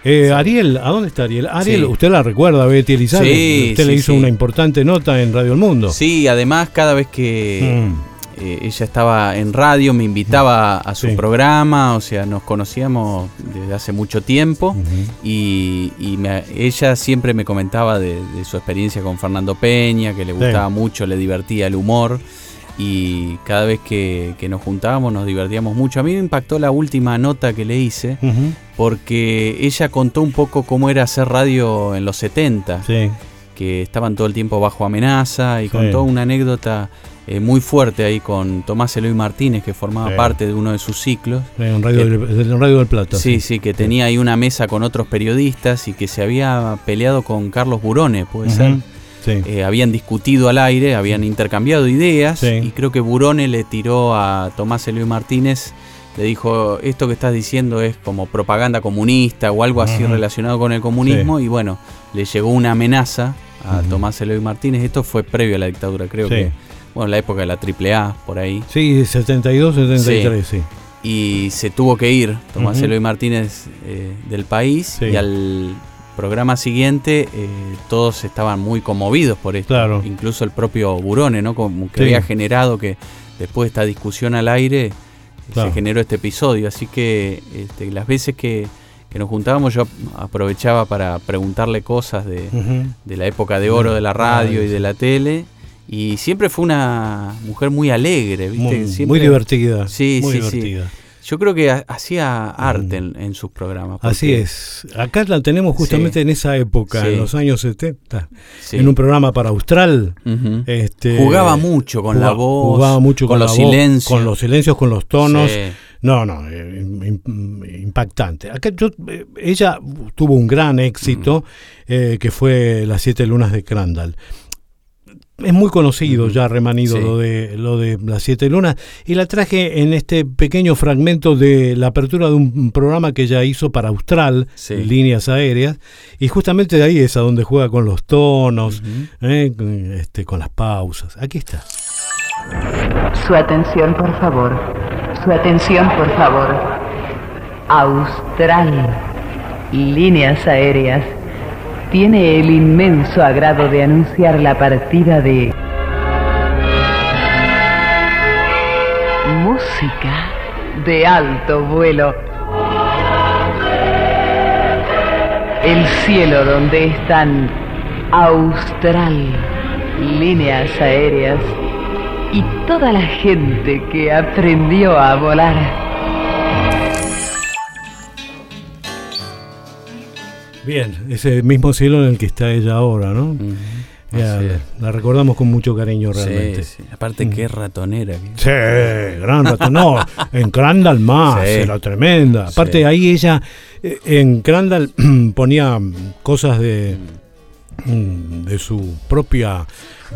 Speaker 3: Eh, Ariel, ¿a dónde está Ariel? Ariel,
Speaker 4: Sí.
Speaker 3: ¿usted la recuerda, Betty Elizalde?
Speaker 4: Sí,
Speaker 3: usted le hizo una importante nota en Radio El Mundo.
Speaker 4: Sí, además cada vez que
Speaker 3: Mm.
Speaker 4: eh, ella estaba en radio me invitaba a su programa, o sea, nos conocíamos desde hace mucho tiempo y, y me- ella siempre me comentaba de, de su experiencia con Fernando Peña, que le gustaba mucho, le divertía el humor y cada vez que, que nos juntábamos nos divertíamos mucho. A mí me impactó la última nota que le hice porque ella contó un poco cómo era hacer radio en los 70
Speaker 3: Sí.
Speaker 4: que estaban todo el tiempo bajo amenaza y
Speaker 3: Sí.
Speaker 4: contó una anécdota eh, muy fuerte ahí con Tomás Eloy Martínez, que formaba
Speaker 3: Sí.
Speaker 4: parte de uno de sus ciclos.
Speaker 3: En Radio,
Speaker 4: Que-
Speaker 3: del, en Radio del Plata.
Speaker 4: Sí, sí, que tenía ahí una mesa con otros periodistas y que se había peleado con Carlos Burone, puede ser.
Speaker 3: Sí.
Speaker 4: Eh, habían discutido al aire, habían intercambiado ideas
Speaker 3: Sí.
Speaker 4: y creo que Burone le tiró a Tomás Eloy Martínez, le dijo, esto que estás diciendo es como propaganda comunista o algo así relacionado con el comunismo y bueno, le llegó una amenaza a. Tomás Eloy Martínez, esto fue previo a la dictadura, creo que, bueno, la época de la AAA, por ahí.
Speaker 3: Sí, 72, 73, sí.
Speaker 4: Y se tuvo que ir Tomás
Speaker 3: Ujú.
Speaker 4: Eloy Martínez eh, del país y al programa siguiente eh, todos estaban muy conmovidos por esto.
Speaker 3: Claro.
Speaker 4: Incluso el propio Burone, ¿no? Como que
Speaker 3: Sí.
Speaker 4: había generado que después de esta discusión al aire
Speaker 3: Claro.
Speaker 4: se generó este episodio. Así que este, las veces que, que nos juntábamos yo aprovechaba para preguntarle cosas de, de la época de oro de la radio y de la tele. Y siempre fue una mujer muy alegre, ¿viste?
Speaker 3: Muy,
Speaker 4: Siempre-
Speaker 3: muy divertida.
Speaker 4: Sí,
Speaker 3: muy
Speaker 4: sí,
Speaker 3: divertida.
Speaker 4: sí. Yo creo que ha- hacía arte en, en sus programas.
Speaker 3: Así es. Acá la tenemos justamente
Speaker 4: Sí.
Speaker 3: en esa época,
Speaker 4: Sí.
Speaker 3: en los años 70,
Speaker 4: Sí.
Speaker 3: en un programa para Austral. Este,
Speaker 4: Jugaba mucho con la voz,
Speaker 3: Jugaba mucho
Speaker 4: con
Speaker 3: con,
Speaker 4: los
Speaker 3: voz,
Speaker 4: silencios.
Speaker 3: con los silencios, con los tonos. No, no, eh, im- im- impactante. Acá yo, eh, ella tuvo un gran éxito eh, que fue Las Siete Lunas de Crandall. Es muy conocido ya remanido
Speaker 4: Sí.
Speaker 3: lo de lo de las siete lunas y la traje en este pequeño fragmento de la apertura de un programa que ella hizo para Austral,
Speaker 4: Sí.
Speaker 3: líneas aéreas, y justamente de ahí es a donde juega con los tonos, eh, este, con las pausas. Aquí está.
Speaker 14: Su atención, por favor. Su atención, por favor. Austral. Líneas aéreas. Tiene el inmenso agrado de anunciar la partida de... Música de alto vuelo. El cielo donde están Austral, líneas aéreas y toda la gente que aprendió a volar.
Speaker 3: Bien, ese mismo cielo en el que está ella ahora, ¿no? Ya, la, recordamos con mucho cariño realmente.
Speaker 4: Sí, sí. Aparte, qué ratonera.
Speaker 3: Sí, gran rato. No, en Crandall más, era tremenda. Aparte, ahí ella, eh, en Crandall, ponía cosas de, mm, de su propia,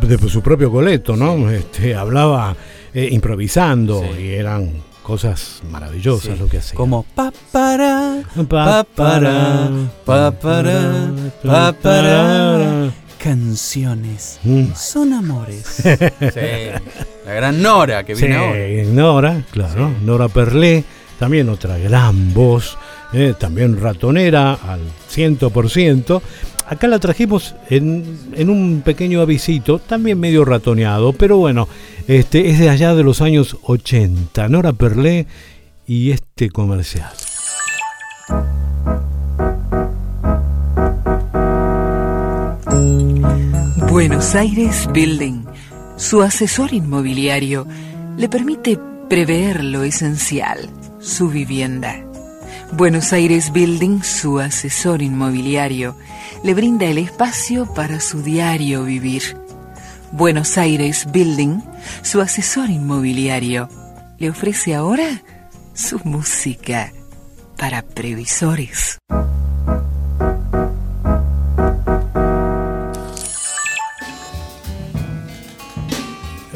Speaker 3: de su propio coleto, ¿no? Este, hablaba eh, improvisando y eran cosas maravillosas
Speaker 4: Sí.
Speaker 3: lo que hacía.
Speaker 4: Como pa para,
Speaker 3: Pa,
Speaker 4: pa para, pa para, pa para. Canciones
Speaker 3: Mm.
Speaker 4: son amores. Sí. La gran Nora que viene
Speaker 3: Sí,
Speaker 4: ahora.
Speaker 3: Nora, claro, Nora Perlé, también otra gran voz eh, también ratonera al 100%. Acá la trajimos en, en un pequeño avisito, también medio ratoneado, pero bueno, este es de allá de los años 80, Nora Perlé y este comercial.
Speaker 17: Buenos Aires Building, su asesor inmobiliario, le permite prever lo esencial, su vivienda. Buenos Aires Building, su asesor inmobiliario, le brinda el espacio para su diario vivir. Buenos Aires Building, su asesor inmobiliario, le ofrece ahora su música para previsores.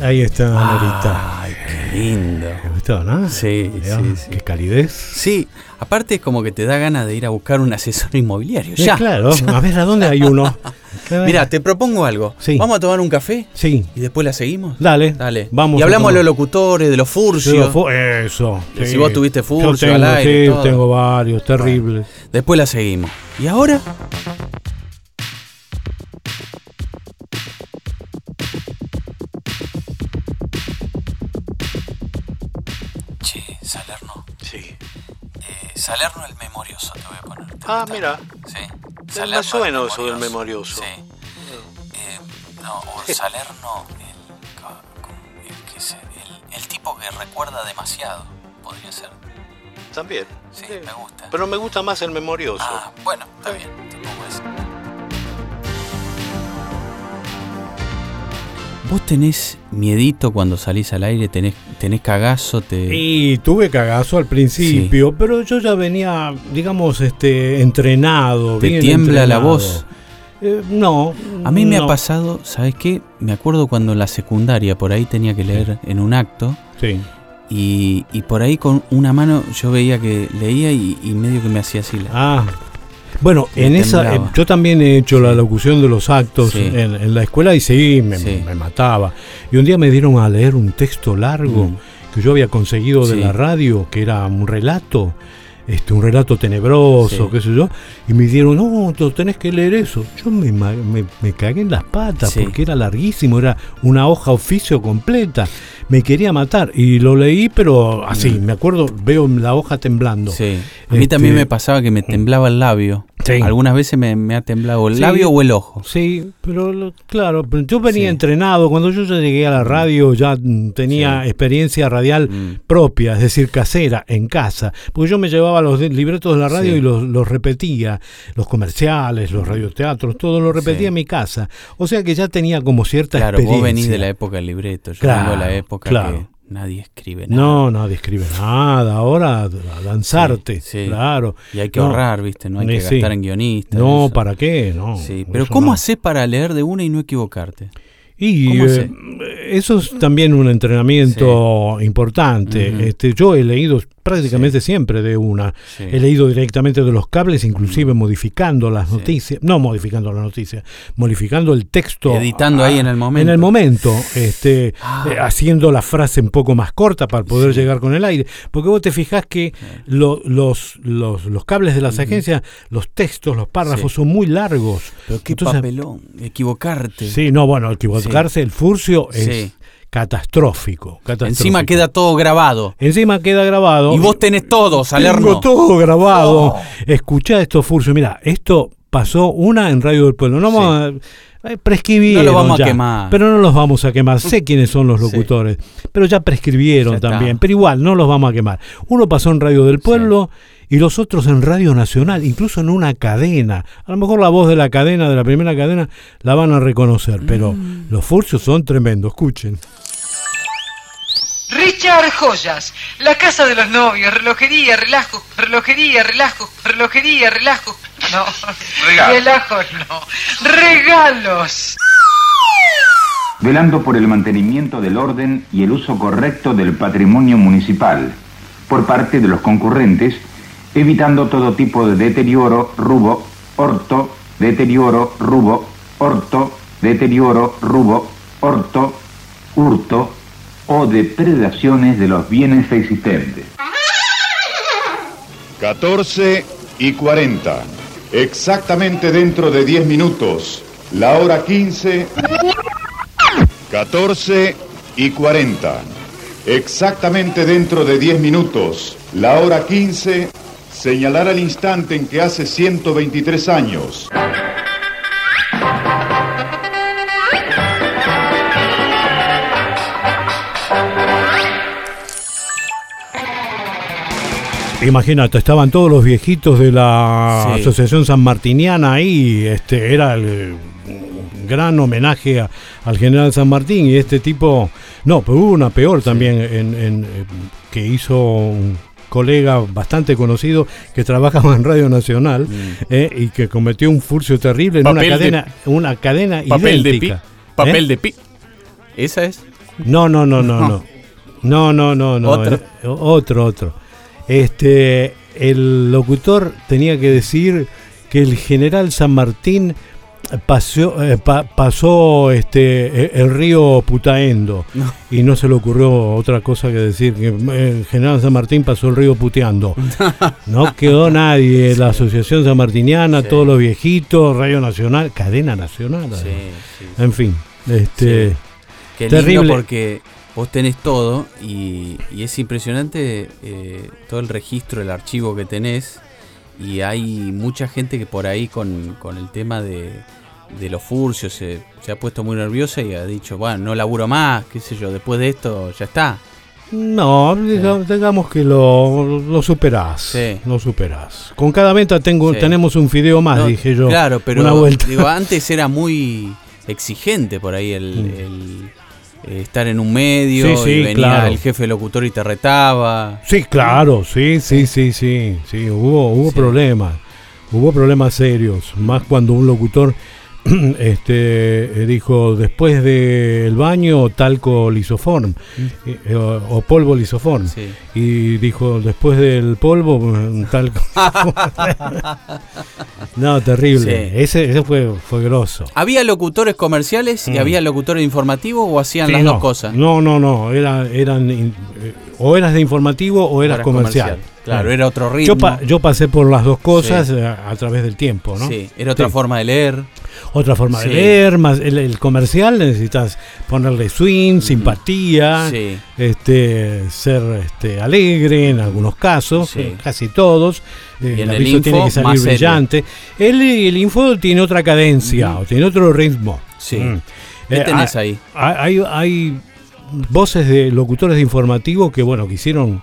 Speaker 3: Ahí está, Norita.
Speaker 4: Ay, qué lindo.
Speaker 3: ¿Te gustó, no?
Speaker 4: Sí, sí, sí.
Speaker 3: Qué calidez.
Speaker 4: Sí, aparte es como que te da ganas de ir a buscar un asesor inmobiliario.
Speaker 3: Eh,
Speaker 4: Ya.
Speaker 3: claro, a ver, ¿a dónde hay uno?
Speaker 4: Mira, te propongo algo.
Speaker 3: Sí.
Speaker 4: Vamos a tomar un café
Speaker 3: Sí.
Speaker 4: y después la seguimos.
Speaker 3: Dale.
Speaker 4: Dale.
Speaker 3: Vamos
Speaker 4: y hablamos de los locutores, de los furcios.
Speaker 3: Fu- Eso. Sí.
Speaker 4: si vos tuviste
Speaker 3: Yo
Speaker 4: furcio
Speaker 3: tengo,
Speaker 4: al aire,
Speaker 3: Sí,
Speaker 4: todo.
Speaker 3: tengo varios, terribles.
Speaker 4: Después la seguimos. ¿Y ahora? Salerno el memorioso te voy a poner.
Speaker 2: Ah, mira.
Speaker 4: Sí. Salerno el
Speaker 2: suena eso del
Speaker 4: memorioso.
Speaker 2: memorioso.
Speaker 4: Sí. Eh, no, o Salerno, el, el que el- el tipo que recuerda demasiado, podría ser.
Speaker 2: También.
Speaker 4: Sí, me gusta.
Speaker 2: Pero me gusta más el memorioso.
Speaker 4: Ah, bueno, está bien, te pongo ese. ¿Vos tenés miedito cuando salís al aire? ¿Tenés, tenés cagazo? Te...
Speaker 3: Y tuve cagazo al principio, pero yo ya venía, digamos, este, entrenado.
Speaker 4: ¿Te
Speaker 3: bien
Speaker 4: tiembla la voz?
Speaker 3: Eh, no.
Speaker 4: A mí me
Speaker 3: no.
Speaker 4: ha pasado, ¿sabes qué? Me acuerdo cuando en la secundaria por ahí tenía que leer en un acto.
Speaker 3: Sí.
Speaker 4: Y, y por ahí con una mano yo veía que leía y, y medio que me hacía así. la-
Speaker 3: Ah. Bueno, en esa,
Speaker 4: temblaba.
Speaker 3: yo también he hecho la locución de los actos
Speaker 4: Sí.
Speaker 3: en, en la escuela y sí me,
Speaker 4: Sí.
Speaker 3: me mataba. Y un día me dieron a leer un texto largo
Speaker 4: Mm.
Speaker 3: que yo había conseguido de la radio, que era un relato, este, un relato tenebroso,
Speaker 4: Sí.
Speaker 3: qué sé yo, y me dieron, no, tenés que leer eso. Yo me, me, me cagué en las patas
Speaker 4: Sí.
Speaker 3: porque era larguísimo, era una hoja oficio completa. Me quería matar y lo leí, pero así,
Speaker 4: Mm.
Speaker 3: me acuerdo, veo la hoja temblando.
Speaker 4: Sí. A mí también
Speaker 3: Este,
Speaker 4: me pasaba que me temblaba el labio.
Speaker 3: Sí.
Speaker 4: Algunas veces me, me ha temblado el
Speaker 3: Sí.
Speaker 4: labio o el ojo.
Speaker 3: Sí, pero lo- claro, yo venía
Speaker 4: Sí.
Speaker 3: entrenado. Cuando yo ya llegué a la radio, ya mm, tenía experiencia radial
Speaker 4: Mm.
Speaker 3: propia, es decir, casera, en casa. Porque yo me llevaba los libretos de la radio y los, los repetía, los comerciales, los radioteatros, todo lo repetía en mi casa. O sea que ya tenía como cierta
Speaker 4: Claro,
Speaker 3: experiencia.
Speaker 4: vos venís de la época del libreto. Yo
Speaker 3: Claro,
Speaker 4: vengo de la época
Speaker 3: claro.
Speaker 4: que nadie escribe nada.
Speaker 3: No, nadie escribe nada. Ahora a lanzarte,
Speaker 4: Sí, sí.
Speaker 3: claro.
Speaker 4: Y hay que
Speaker 3: No.
Speaker 4: ahorrar, ¿viste? No hay que
Speaker 3: sí.
Speaker 4: gastar en guionistas.
Speaker 3: No. ¿para qué? No.
Speaker 4: Sí, pero ¿cómo
Speaker 3: no.
Speaker 4: haces para leer de una y no equivocarte?
Speaker 3: Y
Speaker 4: ¿Cómo
Speaker 3: eh, eso es también un entrenamiento importante. Este, yo he leído prácticamente siempre de una.
Speaker 4: Sí.
Speaker 3: He leído directamente de los cables, inclusive modificando las noticias, no modificando las noticias, modificando el texto.
Speaker 4: Editando ahí en el momento.
Speaker 3: En el momento, este,
Speaker 4: Ah.
Speaker 3: eh, haciendo la frase un poco más corta para poder llegar con el aire. Porque vos te fijás que lo- los, los, los cables de las agencias, los textos, los párrafos son muy largos.
Speaker 4: Pero qué
Speaker 3: Entonces,
Speaker 4: papelón, equivocarte.
Speaker 3: Sí, no, bueno, el furcio es
Speaker 4: Sí.
Speaker 3: catastrófico, catastrófico.
Speaker 4: Encima queda todo grabado.
Speaker 3: Encima queda grabado.
Speaker 4: Y vos tenés todo, Salerno.
Speaker 3: Tengo todo grabado. Escuchá esto, Furcio. Mira, esto pasó una en Radio del Pueblo. No vamos a, eh, prescribieron
Speaker 4: No lo vamos a quemar.
Speaker 3: Pero no los vamos a quemar. Sé quiénes son los locutores. Pero ya prescribieron
Speaker 4: Ya
Speaker 3: también. Pero igual, no los vamos a quemar. Uno pasó en Radio del Pueblo y los otros en Radio Nacional, incluso en una cadena. A lo mejor la voz de la cadena, de la primera cadena, la van a reconocer. Pero
Speaker 4: Mm.
Speaker 3: los Furcios son tremendos. Escuchen.
Speaker 18: Richard Joyas, la casa de los novios, relojería, relajo, relojería, relajo, relojería, relajo. No,
Speaker 11: Regalos.
Speaker 18: relajos no, regalos.
Speaker 19: velando por el mantenimiento del orden y el uso correcto del patrimonio municipal por parte de los concurrentes, evitando todo tipo de deterioro, rubo, orto, deterioro, rubo, orto, deterioro, rubo, orto, hurto o depredaciones de los bienes existentes.
Speaker 20: 14 y 40. Exactamente dentro de 10 minutos. La hora 15. 14 y 40. Exactamente dentro de 10 minutos. La hora 15. Señalará el instante en que hace 123 años.
Speaker 3: Imagínate, estaban todos los viejitos de la
Speaker 2: Sí.
Speaker 3: Asociación San Martiniana ahí, este era el gran homenaje a- al general San Martín y este tipo, no, pero hubo una peor también en, en, que hizo colega bastante conocido que trabajaba en Radio Nacional eh, y que cometió un furcio terrible en una
Speaker 2: Mm. Papel de-
Speaker 3: cadena, una cadena
Speaker 2: Papel de pi.
Speaker 3: idéntica.
Speaker 2: Papel
Speaker 3: ¿Eh?
Speaker 2: de pi. ¿Esa es?
Speaker 3: No, no, no, no, no. No, no, no, no.
Speaker 2: ¿Otro?
Speaker 3: era- otro, otro. Este, el locutor tenía que decir que el general San Martín pasó, eh, pa- pasó este, e- el río Putaendo y no se le ocurrió otra cosa que decir que eh, el general San Martín pasó el río puteando. No quedó nadie, la Asociación San Martiniana, todos los viejitos, Radio Nacional, cadena nacional. además. En fin, este
Speaker 4: Qué
Speaker 3: terrible.
Speaker 4: lindo porque vos tenés todo y, y es impresionante eh, todo el registro, el archivo que tenés y hay mucha gente que por ahí con, con el tema de, de los furcios se, se ha puesto muy nerviosa y ha dicho, bueno, no laburo más, qué sé yo, después de esto ya está.
Speaker 3: No, diga- digamos que lo, lo superás.
Speaker 4: Sí.
Speaker 3: Lo superás. Con cada venta tengo,
Speaker 4: Sí.
Speaker 3: tenemos un fideo más,
Speaker 4: No,
Speaker 3: dije yo.
Speaker 4: Claro, pero
Speaker 3: Una vuelta.
Speaker 4: digo, antes era muy exigente por ahí el, el, eh, estar en un medio
Speaker 3: Sí, sí,
Speaker 4: y venía
Speaker 3: claro.
Speaker 4: el jefe locutor y te retaba.
Speaker 3: Sí, claro, sí, sí, sí, sí, sí, hubo, hubo
Speaker 4: Sí.
Speaker 3: problemas, hubo problemas serios, más cuando un locutor este, eh, dijo después del baño talco lisoform eh, eh, o, o polvo lisoform
Speaker 4: Sí.
Speaker 3: y dijo después del polvo mm, talco. no, terrible.
Speaker 4: Sí.
Speaker 3: Ese, ese fue, fue grosso.
Speaker 4: ¿Había locutores comerciales y
Speaker 3: Mm.
Speaker 4: había locutores informativos o hacían las
Speaker 3: no,
Speaker 4: dos cosas?
Speaker 3: No, no, no, era, eran eh, o eras de informativo o eras
Speaker 4: Eras
Speaker 3: comercial.
Speaker 4: comercial. Claro, era otro
Speaker 3: Yo,
Speaker 4: ritmo.
Speaker 3: pa- yo pasé por las dos cosas
Speaker 4: Sí.
Speaker 3: eh, a, través del tiempo, ¿no?
Speaker 4: Sí, era otra
Speaker 3: Sí.
Speaker 4: forma de leer.
Speaker 3: Otra forma de leer, más el, el comercial necesitas ponerle swing, simpatía, este, ser este, alegre en algunos casos, casi todos. eh,
Speaker 4: Y
Speaker 3: el
Speaker 4: el
Speaker 3: aviso tiene
Speaker 4: info,
Speaker 3: que salir brillante. El, el info tiene otra cadencia, o tiene otro ritmo.
Speaker 4: Sí.
Speaker 3: Mm.
Speaker 4: ¿Qué
Speaker 3: Eh,
Speaker 4: tenés
Speaker 3: ah,
Speaker 4: ahí?
Speaker 3: Hay, hay voces de locutores de informativo que, bueno, que hicieron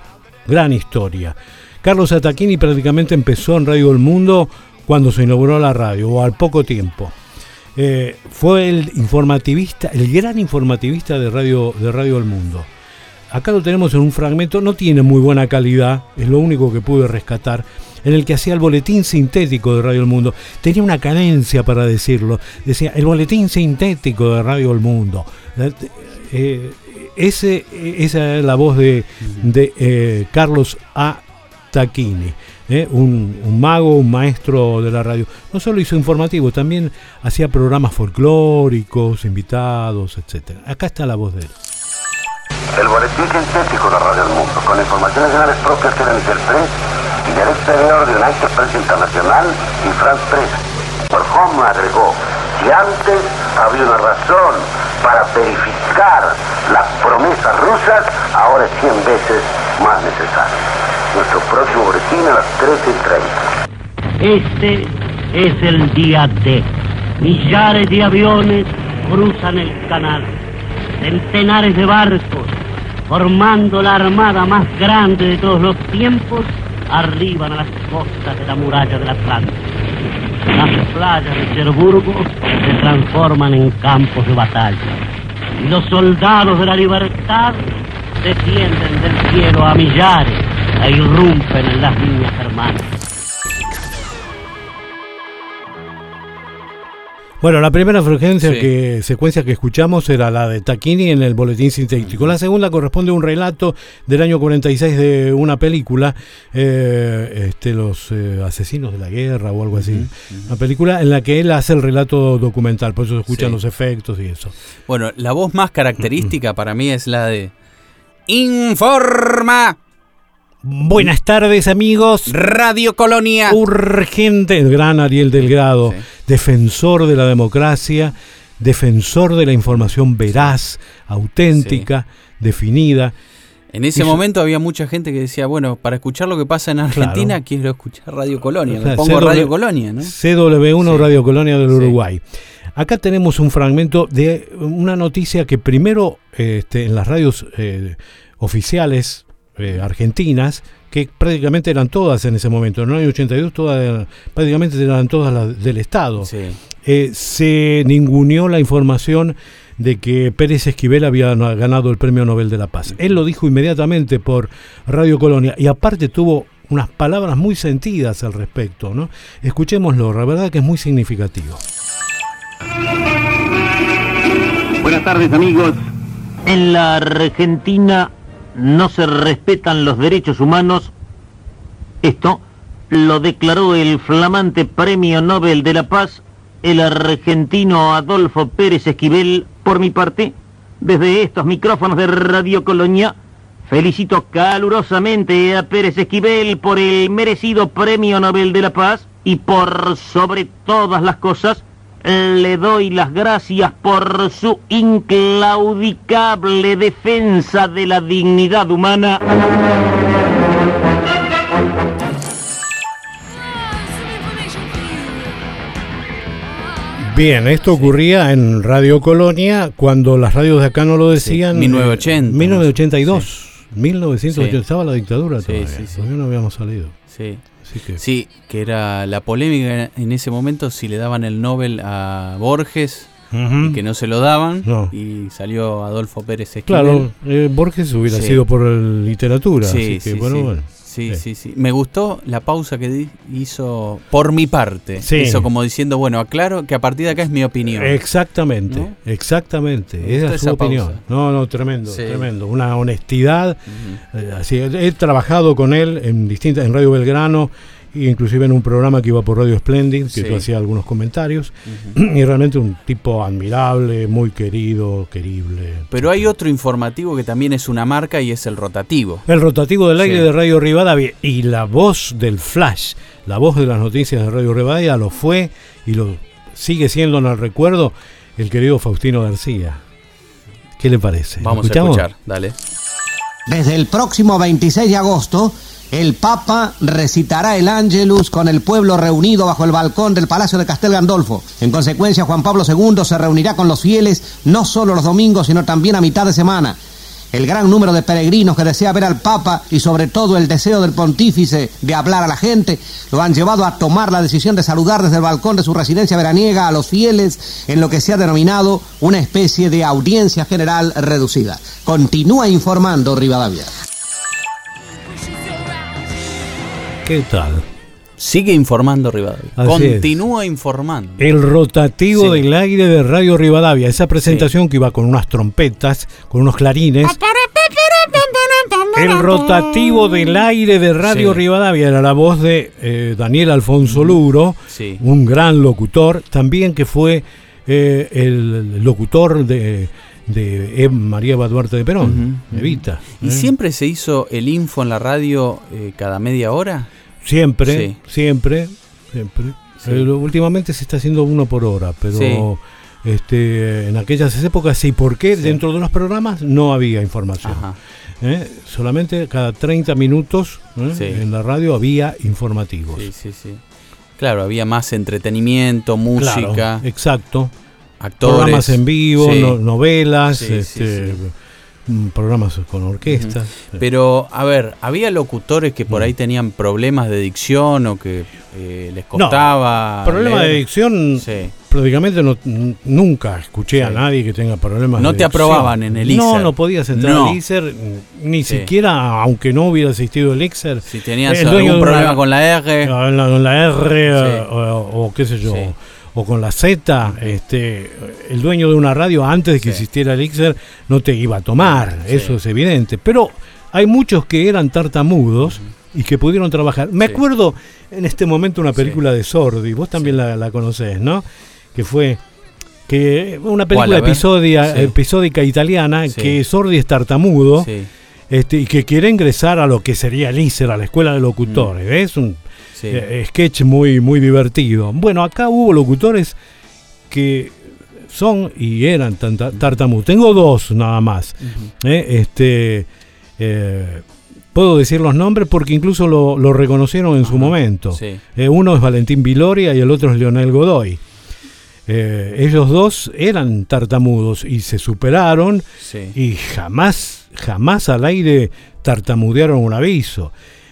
Speaker 3: gran historia. Carlos Ataquini prácticamente empezó en Radio El Mundo cuando se inauguró la radio, o al poco tiempo. Eh, fue el informativista, el gran informativista de Radio, de radio El Mundo. Acá lo tenemos en un fragmento, no tiene muy buena calidad, es lo único que pude rescatar, en el que hacía el boletín sintético de Radio El Mundo. Tenía una cadencia para decirlo, decía el boletín sintético de Radio El Mundo. Eh, ese, esa es la voz de, de eh, Carlos A. Taquini, ¿eh? un, un mago, un maestro de la radio. No solo hizo informativo, también hacía programas folclóricos, invitados, etcétera. Acá está la voz de él.
Speaker 21: El boletín sintético de Radio El Mundo, con informaciones generales propias de Michel Press y del exterior de United Press Internacional y France Press. Por Home agregó, si antes había una razón para verificar las promesas rusas, ahora es 100 veces más necesario. Nuestro próximo boletín a las 13.30.
Speaker 22: Este es el día D. Millares de aviones cruzan el canal. Centenares de barcos, formando la armada más grande de todos los tiempos, arriban a las costas de la muralla del Atlántico. Las playas de Cherburgo se transforman en campos de batalla. Y los soldados de la libertad descienden del cielo a millares e irrumpen en las líneas hermanas.
Speaker 3: Bueno, la primera frecuencia
Speaker 4: Sí.
Speaker 3: que, secuencia que escuchamos era la de Taquini en el boletín sintético. La segunda corresponde a un relato del año 46 de una película, eh, este, Los eh, Asesinos de la Guerra o algo así. Una película en la que él hace el relato documental, por eso se escuchan
Speaker 4: Sí.
Speaker 3: los efectos y eso.
Speaker 4: Bueno, la voz más característica para mí es la de Informa.
Speaker 3: Buenas tardes, amigos.
Speaker 4: Radio Colonia.
Speaker 3: Urgente, el gran Ariel Delgado, defensor de la democracia, defensor de la información veraz, auténtica, definida.
Speaker 4: En ese momento había mucha gente que decía, bueno, para escuchar lo que pasa en Argentina, quiero escuchar Radio Colonia.
Speaker 3: O
Speaker 4: Me pongo
Speaker 3: CW
Speaker 4: Radio Colonia, ¿no?
Speaker 3: CW1 Radio Colonia del Uruguay. Acá tenemos un fragmento de una noticia que primero este, en las radios eh, oficiales eh, argentinas, que prácticamente eran todas en ese momento, en el año 82 todas, eran- prácticamente eran todas las del Estado, eh, se ninguneó la información de que Pérez Esquivel había na- ganado el Premio Nobel de la Paz. Él lo dijo inmediatamente por Radio Colonia y aparte tuvo unas palabras muy sentidas al respecto, ¿no? Escuchémoslo, la verdad que es muy significativo.
Speaker 22: Buenas tardes amigos. En la Argentina no se respetan los derechos humanos. Esto lo declaró el flamante Premio Nobel de la Paz, el argentino Adolfo Pérez Esquivel. Por mi parte, desde estos micrófonos de Radio Colonia, felicito calurosamente a Pérez Esquivel por el merecido Premio Nobel de la Paz y por sobre todas las cosas, le doy las gracias por su inclaudicable defensa de la dignidad humana.
Speaker 3: Bien, esto ocurría en Radio Colonia cuando las radios de acá no lo decían.
Speaker 4: Sí, 1980,
Speaker 3: 1982. 1980.
Speaker 4: Sí.
Speaker 3: Estaba la dictadura
Speaker 4: Sí,
Speaker 3: todavía.
Speaker 4: sí, sí.
Speaker 3: Todavía no habíamos salido.
Speaker 4: Sí.
Speaker 3: Que-
Speaker 4: Sí, que era la polémica en ese momento si le daban el Nobel a Borges y que no se lo daban
Speaker 3: No.
Speaker 4: y salió Adolfo Pérez Esquivel.
Speaker 3: Claro, eh, Borges hubiera
Speaker 4: Sí.
Speaker 3: sido por literatura.
Speaker 4: Sí,
Speaker 3: así que,
Speaker 4: sí,
Speaker 3: bueno,
Speaker 4: sí. Sí, sí, sí. Me gustó la pausa que di- hizo por mi parte.
Speaker 3: Sí.
Speaker 4: Hizo como diciendo, bueno, aclaro que a partir de acá es mi opinión.
Speaker 3: Exactamente,
Speaker 4: ¿No?
Speaker 3: exactamente.
Speaker 4: Me
Speaker 3: Esa es su
Speaker 4: esa
Speaker 3: opinión.
Speaker 4: pausa.
Speaker 3: No, no, tremendo,
Speaker 4: Sí.
Speaker 3: tremendo. Una honestidad. eh, así, he trabajado con él en distintas, en Radio Belgrano, inclusive en un programa que iba por Radio Splendid, que
Speaker 4: Sí.
Speaker 3: tú hacías algunos comentarios. Y realmente un tipo admirable, muy querido, querible.
Speaker 4: Pero hay otro informativo que también es una marca y es el rotativo.
Speaker 3: El rotativo del aire
Speaker 4: Sí.
Speaker 3: de Radio Rivadavia y la voz del flash, la voz de las noticias de Radio Rivadavia lo fue y lo sigue siendo en el recuerdo el querido Faustino García. ¿Qué le parece? ¿Lo
Speaker 4: Vamos a escuchar, dale.
Speaker 23: Desde el próximo 26 de agosto, el Papa recitará el Angelus con el pueblo reunido bajo el balcón del Palacio de Castel Gandolfo. En consecuencia, Juan Pablo II se reunirá con los fieles no solo los domingos, sino también a mitad de semana. El gran número de peregrinos que desea ver al Papa y sobre todo el deseo del pontífice de hablar a la gente lo han llevado a tomar la decisión de saludar desde el balcón de su residencia veraniega a los fieles en lo que se ha denominado una especie de audiencia general reducida. Continúa informando Rivadavia.
Speaker 3: ¿Qué tal?
Speaker 4: Sigue informando Rivadavia.
Speaker 3: Así
Speaker 4: Continúa informando.
Speaker 3: El rotativo
Speaker 4: Sí.
Speaker 3: del aire de Radio Rivadavia, esa presentación que iba con unas trompetas, con unos clarines. El rotativo del aire de Radio
Speaker 4: Sí.
Speaker 3: Rivadavia era la voz de eh, Daniel Alfonso Luro, un gran locutor, también que fue eh, el locutor de, de Eva María Duarte de Perón, Evita.
Speaker 4: ¿Y
Speaker 3: ¿eh?
Speaker 4: siempre se hizo el info en la radio eh, cada media hora?
Speaker 3: Siempre,
Speaker 4: Sí.
Speaker 3: siempre, siempre.
Speaker 4: Sí.
Speaker 3: Eh, últimamente se está haciendo uno por hora, pero
Speaker 4: Sí.
Speaker 3: este, en aquellas épocas sí. ¿Por qué? Dentro de los programas no había información. Solamente cada 30 minutos en la radio había informativos.
Speaker 4: Sí, sí, sí. Claro, había más entretenimiento, música,
Speaker 3: Claro, exacto.
Speaker 4: Actores.
Speaker 3: Programas en vivo,
Speaker 4: Sí.
Speaker 3: no- novelas,
Speaker 4: Sí,
Speaker 3: este, mm, programas con orquestas.
Speaker 4: Pero, a ver, ¿había locutores que por ahí tenían problemas de dicción o que eh, les costaba?
Speaker 3: Problema de dicción,
Speaker 4: Sí.
Speaker 3: prácticamente no, nunca escuché a nadie que tenga problemas
Speaker 4: No
Speaker 3: de
Speaker 4: te
Speaker 3: dicción.
Speaker 4: aprobaban en el
Speaker 3: No,
Speaker 4: ISER.
Speaker 3: no podías entrar
Speaker 4: No.
Speaker 3: al ISER, ni
Speaker 4: Sí.
Speaker 3: siquiera, aunque no hubiera asistido el ISER.
Speaker 4: Si tenías algún
Speaker 3: una-
Speaker 4: problema con la R.
Speaker 3: Con la, con la R o qué sé yo.
Speaker 4: Sí.
Speaker 3: O con la Z, este, el dueño de una radio antes de que existiera el IXER no te iba a tomar, eso es evidente. Pero hay muchos que eran tartamudos y que pudieron trabajar. Me acuerdo en este momento una película de Sordi, vos también la, la conocés, ¿no? Que fue que una película episodia,
Speaker 4: Sí.
Speaker 3: episódica italiana
Speaker 4: Sí.
Speaker 3: que Sordi es tartamudo
Speaker 4: Sí.
Speaker 3: este, y que quiere ingresar a lo que sería el ISER, a la escuela de locutores. Es un
Speaker 4: Sí.
Speaker 3: eh, sketch muy, muy divertido. Bueno, acá hubo locutores que son y eran tartamudos. Tengo dos nada más. Eh, este, eh, puedo decir los nombres porque incluso lo, lo reconocieron en su momento.
Speaker 4: sí.
Speaker 3: Eh, uno es Valentín Viloria y el otro es Leonel Godoy. Ellos dos eran tartamudos y se superaron
Speaker 4: Sí.
Speaker 3: y jamás, jamás al aire tartamudearon un aviso.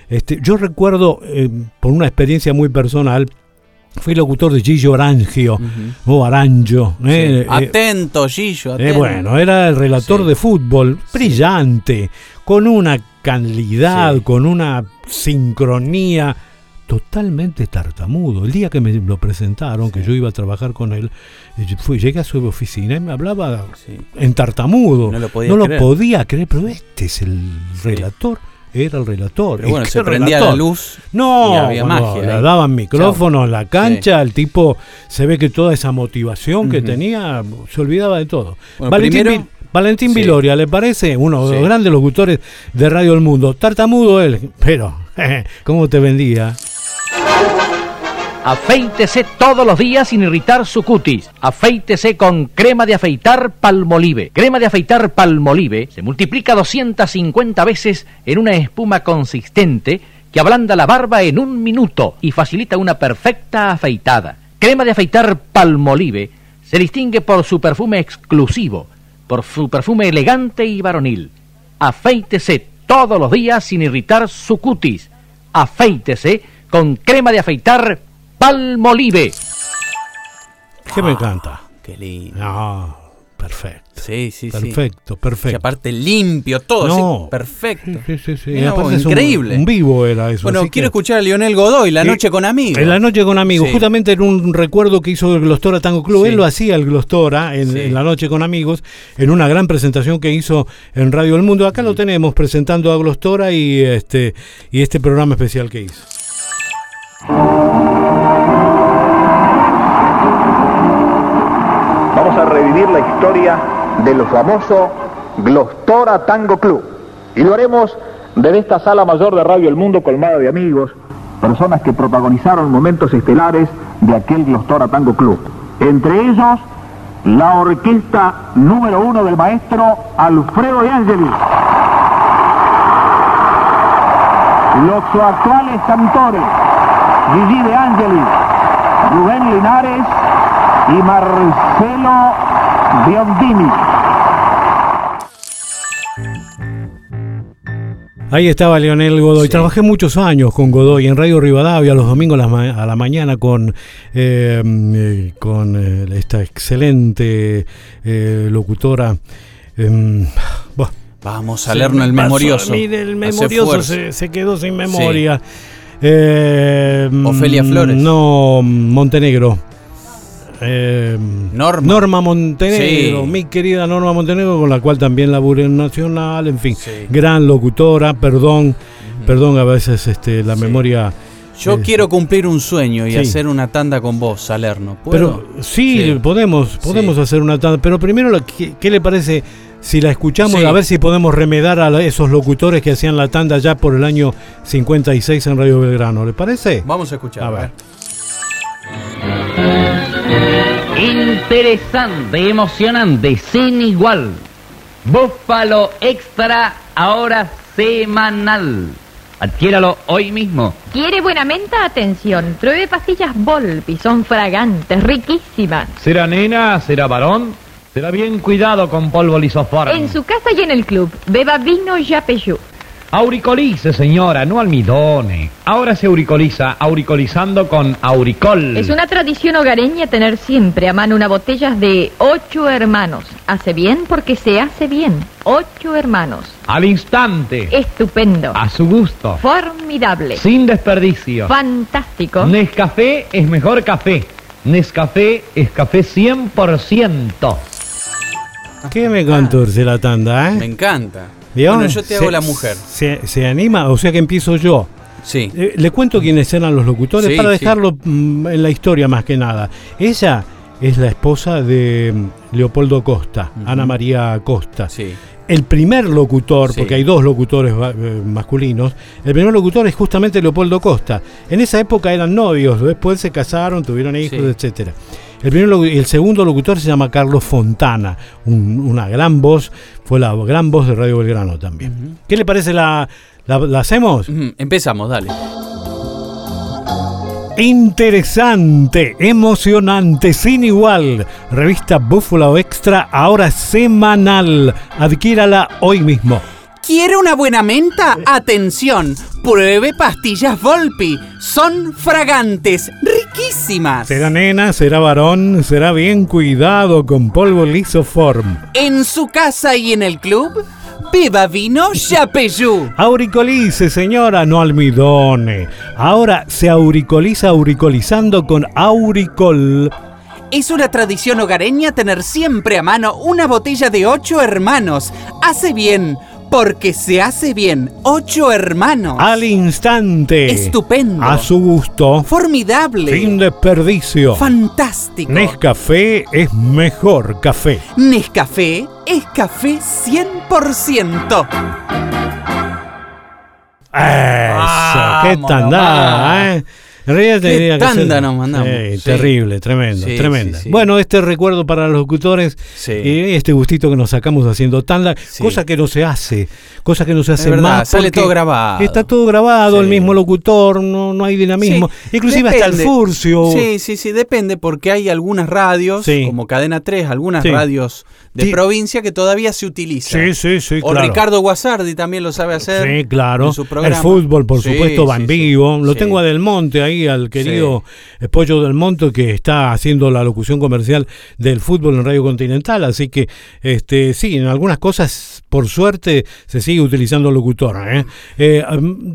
Speaker 3: Este, yo recuerdo, eh, por una experiencia muy personal, fui locutor de Gillo Arangio, o Aranjo. eh,
Speaker 4: atento, Gillo,
Speaker 3: eh,
Speaker 4: atento.
Speaker 3: bueno, era el relator de fútbol, brillante, con una calidad, con una sincronía, totalmente tartamudo. El día que me lo presentaron, que yo iba a trabajar con él, eh, fui, llegué a su oficina y me hablaba en tartamudo.
Speaker 4: No lo podía creer.
Speaker 3: podía creer, pero este es el relator. Era el relator.
Speaker 4: Pero bueno,
Speaker 3: ¿qué
Speaker 4: se prendía
Speaker 3: relator?
Speaker 4: la luz
Speaker 3: No,
Speaker 4: y había
Speaker 3: bueno,
Speaker 4: magia
Speaker 3: le daban micrófono en la cancha, el tipo se ve que toda esa motivación que tenía se olvidaba de todo.
Speaker 4: Bueno,
Speaker 3: Valentín,
Speaker 4: primero-
Speaker 3: Valentín
Speaker 4: Sí.
Speaker 3: Viloria, ¿le parece? Uno de los
Speaker 4: Sí.
Speaker 3: grandes locutores de Radio El Mundo. Tartamudo él, pero ¿cómo te vendía?
Speaker 24: Afeítese todos los días sin irritar su cutis. Afeítese con crema de afeitar Palmolive. Crema de afeitar Palmolive se multiplica 250 veces en una espuma consistente que ablanda la barba en un minuto y facilita una perfecta afeitada. Crema de afeitar Palmolive se distingue por su perfume exclusivo, por su perfume elegante y varonil. Afeítese todos los días sin irritar su cutis. Afeítese con crema de afeitar Palmolive.
Speaker 3: Que me encanta.
Speaker 4: Qué lindo.
Speaker 3: No, perfecto.
Speaker 4: Sí, sí, sí.
Speaker 3: Perfecto, perfecto.
Speaker 4: Y aparte limpio, todo
Speaker 3: No.
Speaker 4: así, perfecto.
Speaker 3: Sí, sí, sí. Un-
Speaker 4: increíble.
Speaker 3: Un, vivo era eso.
Speaker 4: bueno, quiero
Speaker 3: que-
Speaker 4: escuchar a Lionel Godoy, La. Noche con Amigos.
Speaker 3: En la noche con amigos,
Speaker 4: Sí.
Speaker 3: justamente en un recuerdo que hizo el Glostora Tango Club,
Speaker 4: Sí.
Speaker 3: él lo hacía el Glostora en, en la noche con amigos, en una gran presentación que hizo en Radio El Mundo. Acá lo tenemos presentando a Glostora y este y este programa especial que hizo.
Speaker 25: Vamos a revivir la historia del famoso Glostora Tango Club. Y lo haremos desde esta sala mayor de Radio El Mundo colmada de amigos, personas que protagonizaron momentos estelares de aquel Glostora Tango Club. Entre ellos, la orquesta número uno del maestro Alfredo de Angeli. Los actuales cantores, Gigi de Angeli, Rubén Linares y Marcelo Biondini.
Speaker 3: Ahí estaba Leonel Godoy. Trabajé muchos años con Godoy en Radio Rivadavia los domingos a la, ma- a la mañana con, eh, eh, con eh, esta excelente eh, locutora. em,
Speaker 4: Vamos a leernos el memorioso.
Speaker 3: a mí del
Speaker 4: Hace
Speaker 3: memorioso se quedó sin memoria. Eh,
Speaker 4: Ofelia Flores.
Speaker 3: No, Montenegro. Eh,
Speaker 4: Norma.
Speaker 3: Montenegro,
Speaker 4: Sí.
Speaker 3: mi querida Norma Montenegro, con la cual también laburé en Nacional, en fin, gran locutora, perdón, perdón a veces este, la memoria.
Speaker 4: Yo quiero cumplir un sueño y hacer una tanda con vos, Salerno. ¿Puedo?
Speaker 3: Pero sí, podemos, podemos hacer una tanda, pero primero, lo que- ¿qué, le parece si la escuchamos?
Speaker 4: Sí.
Speaker 3: A ver si podemos remedar a esos locutores que hacían la tanda ya por el año 56 en Radio Belgrano, ¿le parece?
Speaker 4: Vamos a escuchar.
Speaker 3: A ver.
Speaker 24: Interesante, emocionante, sin igual. Búfalo Extra, ahora semanal. Adquiéralo hoy mismo.
Speaker 26: ¿Quiere buena menta? Atención. Pruebe pastillas Volpi. Son fragantes, riquísimas.
Speaker 27: ¿Será nena? ¿Será varón? Será bien cuidado con polvo lisoforme.
Speaker 26: En su casa y en el club. Beba vino Yapeyú.
Speaker 27: Auricolice, señora, no almidone. Ahora se auricoliza, auricolizando con auricol.
Speaker 26: Es una tradición hogareña tener siempre a mano una botella de ocho hermanos. Hace bien porque se hace bien. Ocho hermanos.
Speaker 27: Al instante.
Speaker 26: Estupendo.
Speaker 27: A su gusto.
Speaker 26: Formidable.
Speaker 27: Sin desperdicio.
Speaker 26: Fantástico.
Speaker 27: Nescafé es mejor café. Nescafé es café 100%.
Speaker 3: ¿Qué me cantorce la tanda, eh?
Speaker 4: Me encanta.
Speaker 3: ¿Vio?
Speaker 4: Bueno, yo te hago
Speaker 3: Se-
Speaker 4: la mujer.
Speaker 3: Se, se anima, o sea que empiezo yo.
Speaker 4: Sí.
Speaker 3: Eh, le cuento quiénes eran los locutores
Speaker 4: Sí,
Speaker 3: para
Speaker 4: sí.
Speaker 3: dejarlo mm, en la historia más que nada. Ella es la esposa de mm, Leopoldo Costa, Ana María Costa. el primer locutor, porque hay dos locutores eh, masculinos, el primer locutor es justamente Leopoldo Costa. En esa época eran novios, después se casaron, tuvieron hijos, etcétera. El, primero, el segundo locutor se llama Carlos Fontana, una gran voz, fue la gran voz de Radio Belgrano también. ¿Qué le parece la, la, hacemos?
Speaker 4: Empezamos, dale.
Speaker 3: Interesante, emocionante, sin igual. Revista Búfalo Extra, ahora semanal. Adquiérala hoy mismo.
Speaker 28: ¿Quiere una buena menta? Atención, pruebe pastillas Volpi. Son fragantes, riquísimas.
Speaker 3: Será nena, será varón, será bien cuidado con polvo lisoform.
Speaker 28: En su casa y en el club, Beba vino Chapeyú.
Speaker 3: Auricolice, señora, no almidone. Ahora se auricoliza auricolizando con Auricol.
Speaker 28: Es una tradición hogareña tener siempre a mano una botella de ocho hermanos. Hace bien porque se hace bien. Ocho hermanos.
Speaker 3: Al instante.
Speaker 28: Estupendo.
Speaker 3: A su gusto.
Speaker 28: Formidable.
Speaker 3: Sin desperdicio.
Speaker 28: Fantástico.
Speaker 3: Nescafé es mejor café.
Speaker 28: Nescafé es café 100%.
Speaker 3: Eso, qué tanda, ¿eh? En realidad
Speaker 4: te tanda nos mandamos.
Speaker 3: Terrible, tremendo, tremenda. bueno, este recuerdo para los locutores y este gustito que nos sacamos haciendo tanda, cosa que no se hace, cosa que no se hace más.
Speaker 4: Sale todo grabado.
Speaker 3: Está todo grabado, el mismo locutor, no, no hay dinamismo. Inclusive hasta el furcio.
Speaker 4: Sí, sí, sí, depende, porque hay algunas radios, como Cadena 3, algunas radios de provincia que todavía se utilizan.
Speaker 3: Sí, sí, sí.
Speaker 4: O Ricardo Guasardi también lo sabe hacer.
Speaker 3: Sí, claro. el fútbol, por supuesto, va en vivo. Lo tengo a Del Monte ahí al querido Pollo del Monte que está haciendo la locución comercial del fútbol en Radio Continental, así que este sí, en algunas cosas por suerte se sigue utilizando locutor. ¿eh? Eh,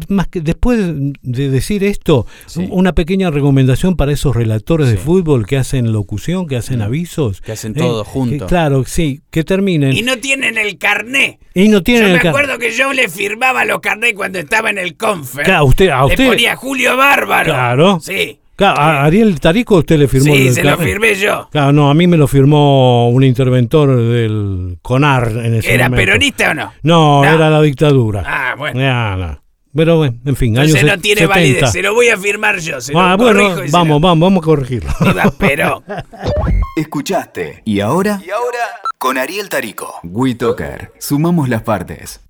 Speaker 3: más que después de decir esto, una pequeña recomendación para esos relatores de fútbol que hacen locución, que hacen mm. avisos,
Speaker 4: que hacen todo
Speaker 3: eh,
Speaker 4: junto.
Speaker 3: claro, sí, que terminen.
Speaker 29: Y no tienen el carné.
Speaker 3: Y no tienen
Speaker 29: yo
Speaker 3: me
Speaker 29: acuerdo que yo le firmaba los carnés cuando estaba en el confer.
Speaker 3: Claro, usted, a usted.
Speaker 29: Le ponía Julio Bárbaro.
Speaker 3: Claro.
Speaker 29: Sí.
Speaker 3: Claro, a Ariel Tarico usted le firmó
Speaker 29: Sí, se lo firmé yo.
Speaker 3: Claro, no, a mí me lo firmó un interventor del CONAR en ese
Speaker 29: ¿Era
Speaker 3: momento.
Speaker 29: peronista o no?
Speaker 3: No, era la dictadura.
Speaker 29: Ah, bueno.
Speaker 3: Ya, no. Pero bueno, en fin,
Speaker 29: Entonces
Speaker 3: años
Speaker 29: no tiene
Speaker 3: 70.
Speaker 29: validez, se lo voy a firmar yo. Se
Speaker 3: Ah,
Speaker 29: lo
Speaker 3: bueno, vamos, vamos, vamos a corregirlo.
Speaker 29: Perón.
Speaker 30: Escuchaste. ¿Y ahora? ¿Y ahora? Con Ariel Tarico. WeToker. Sumamos las partes.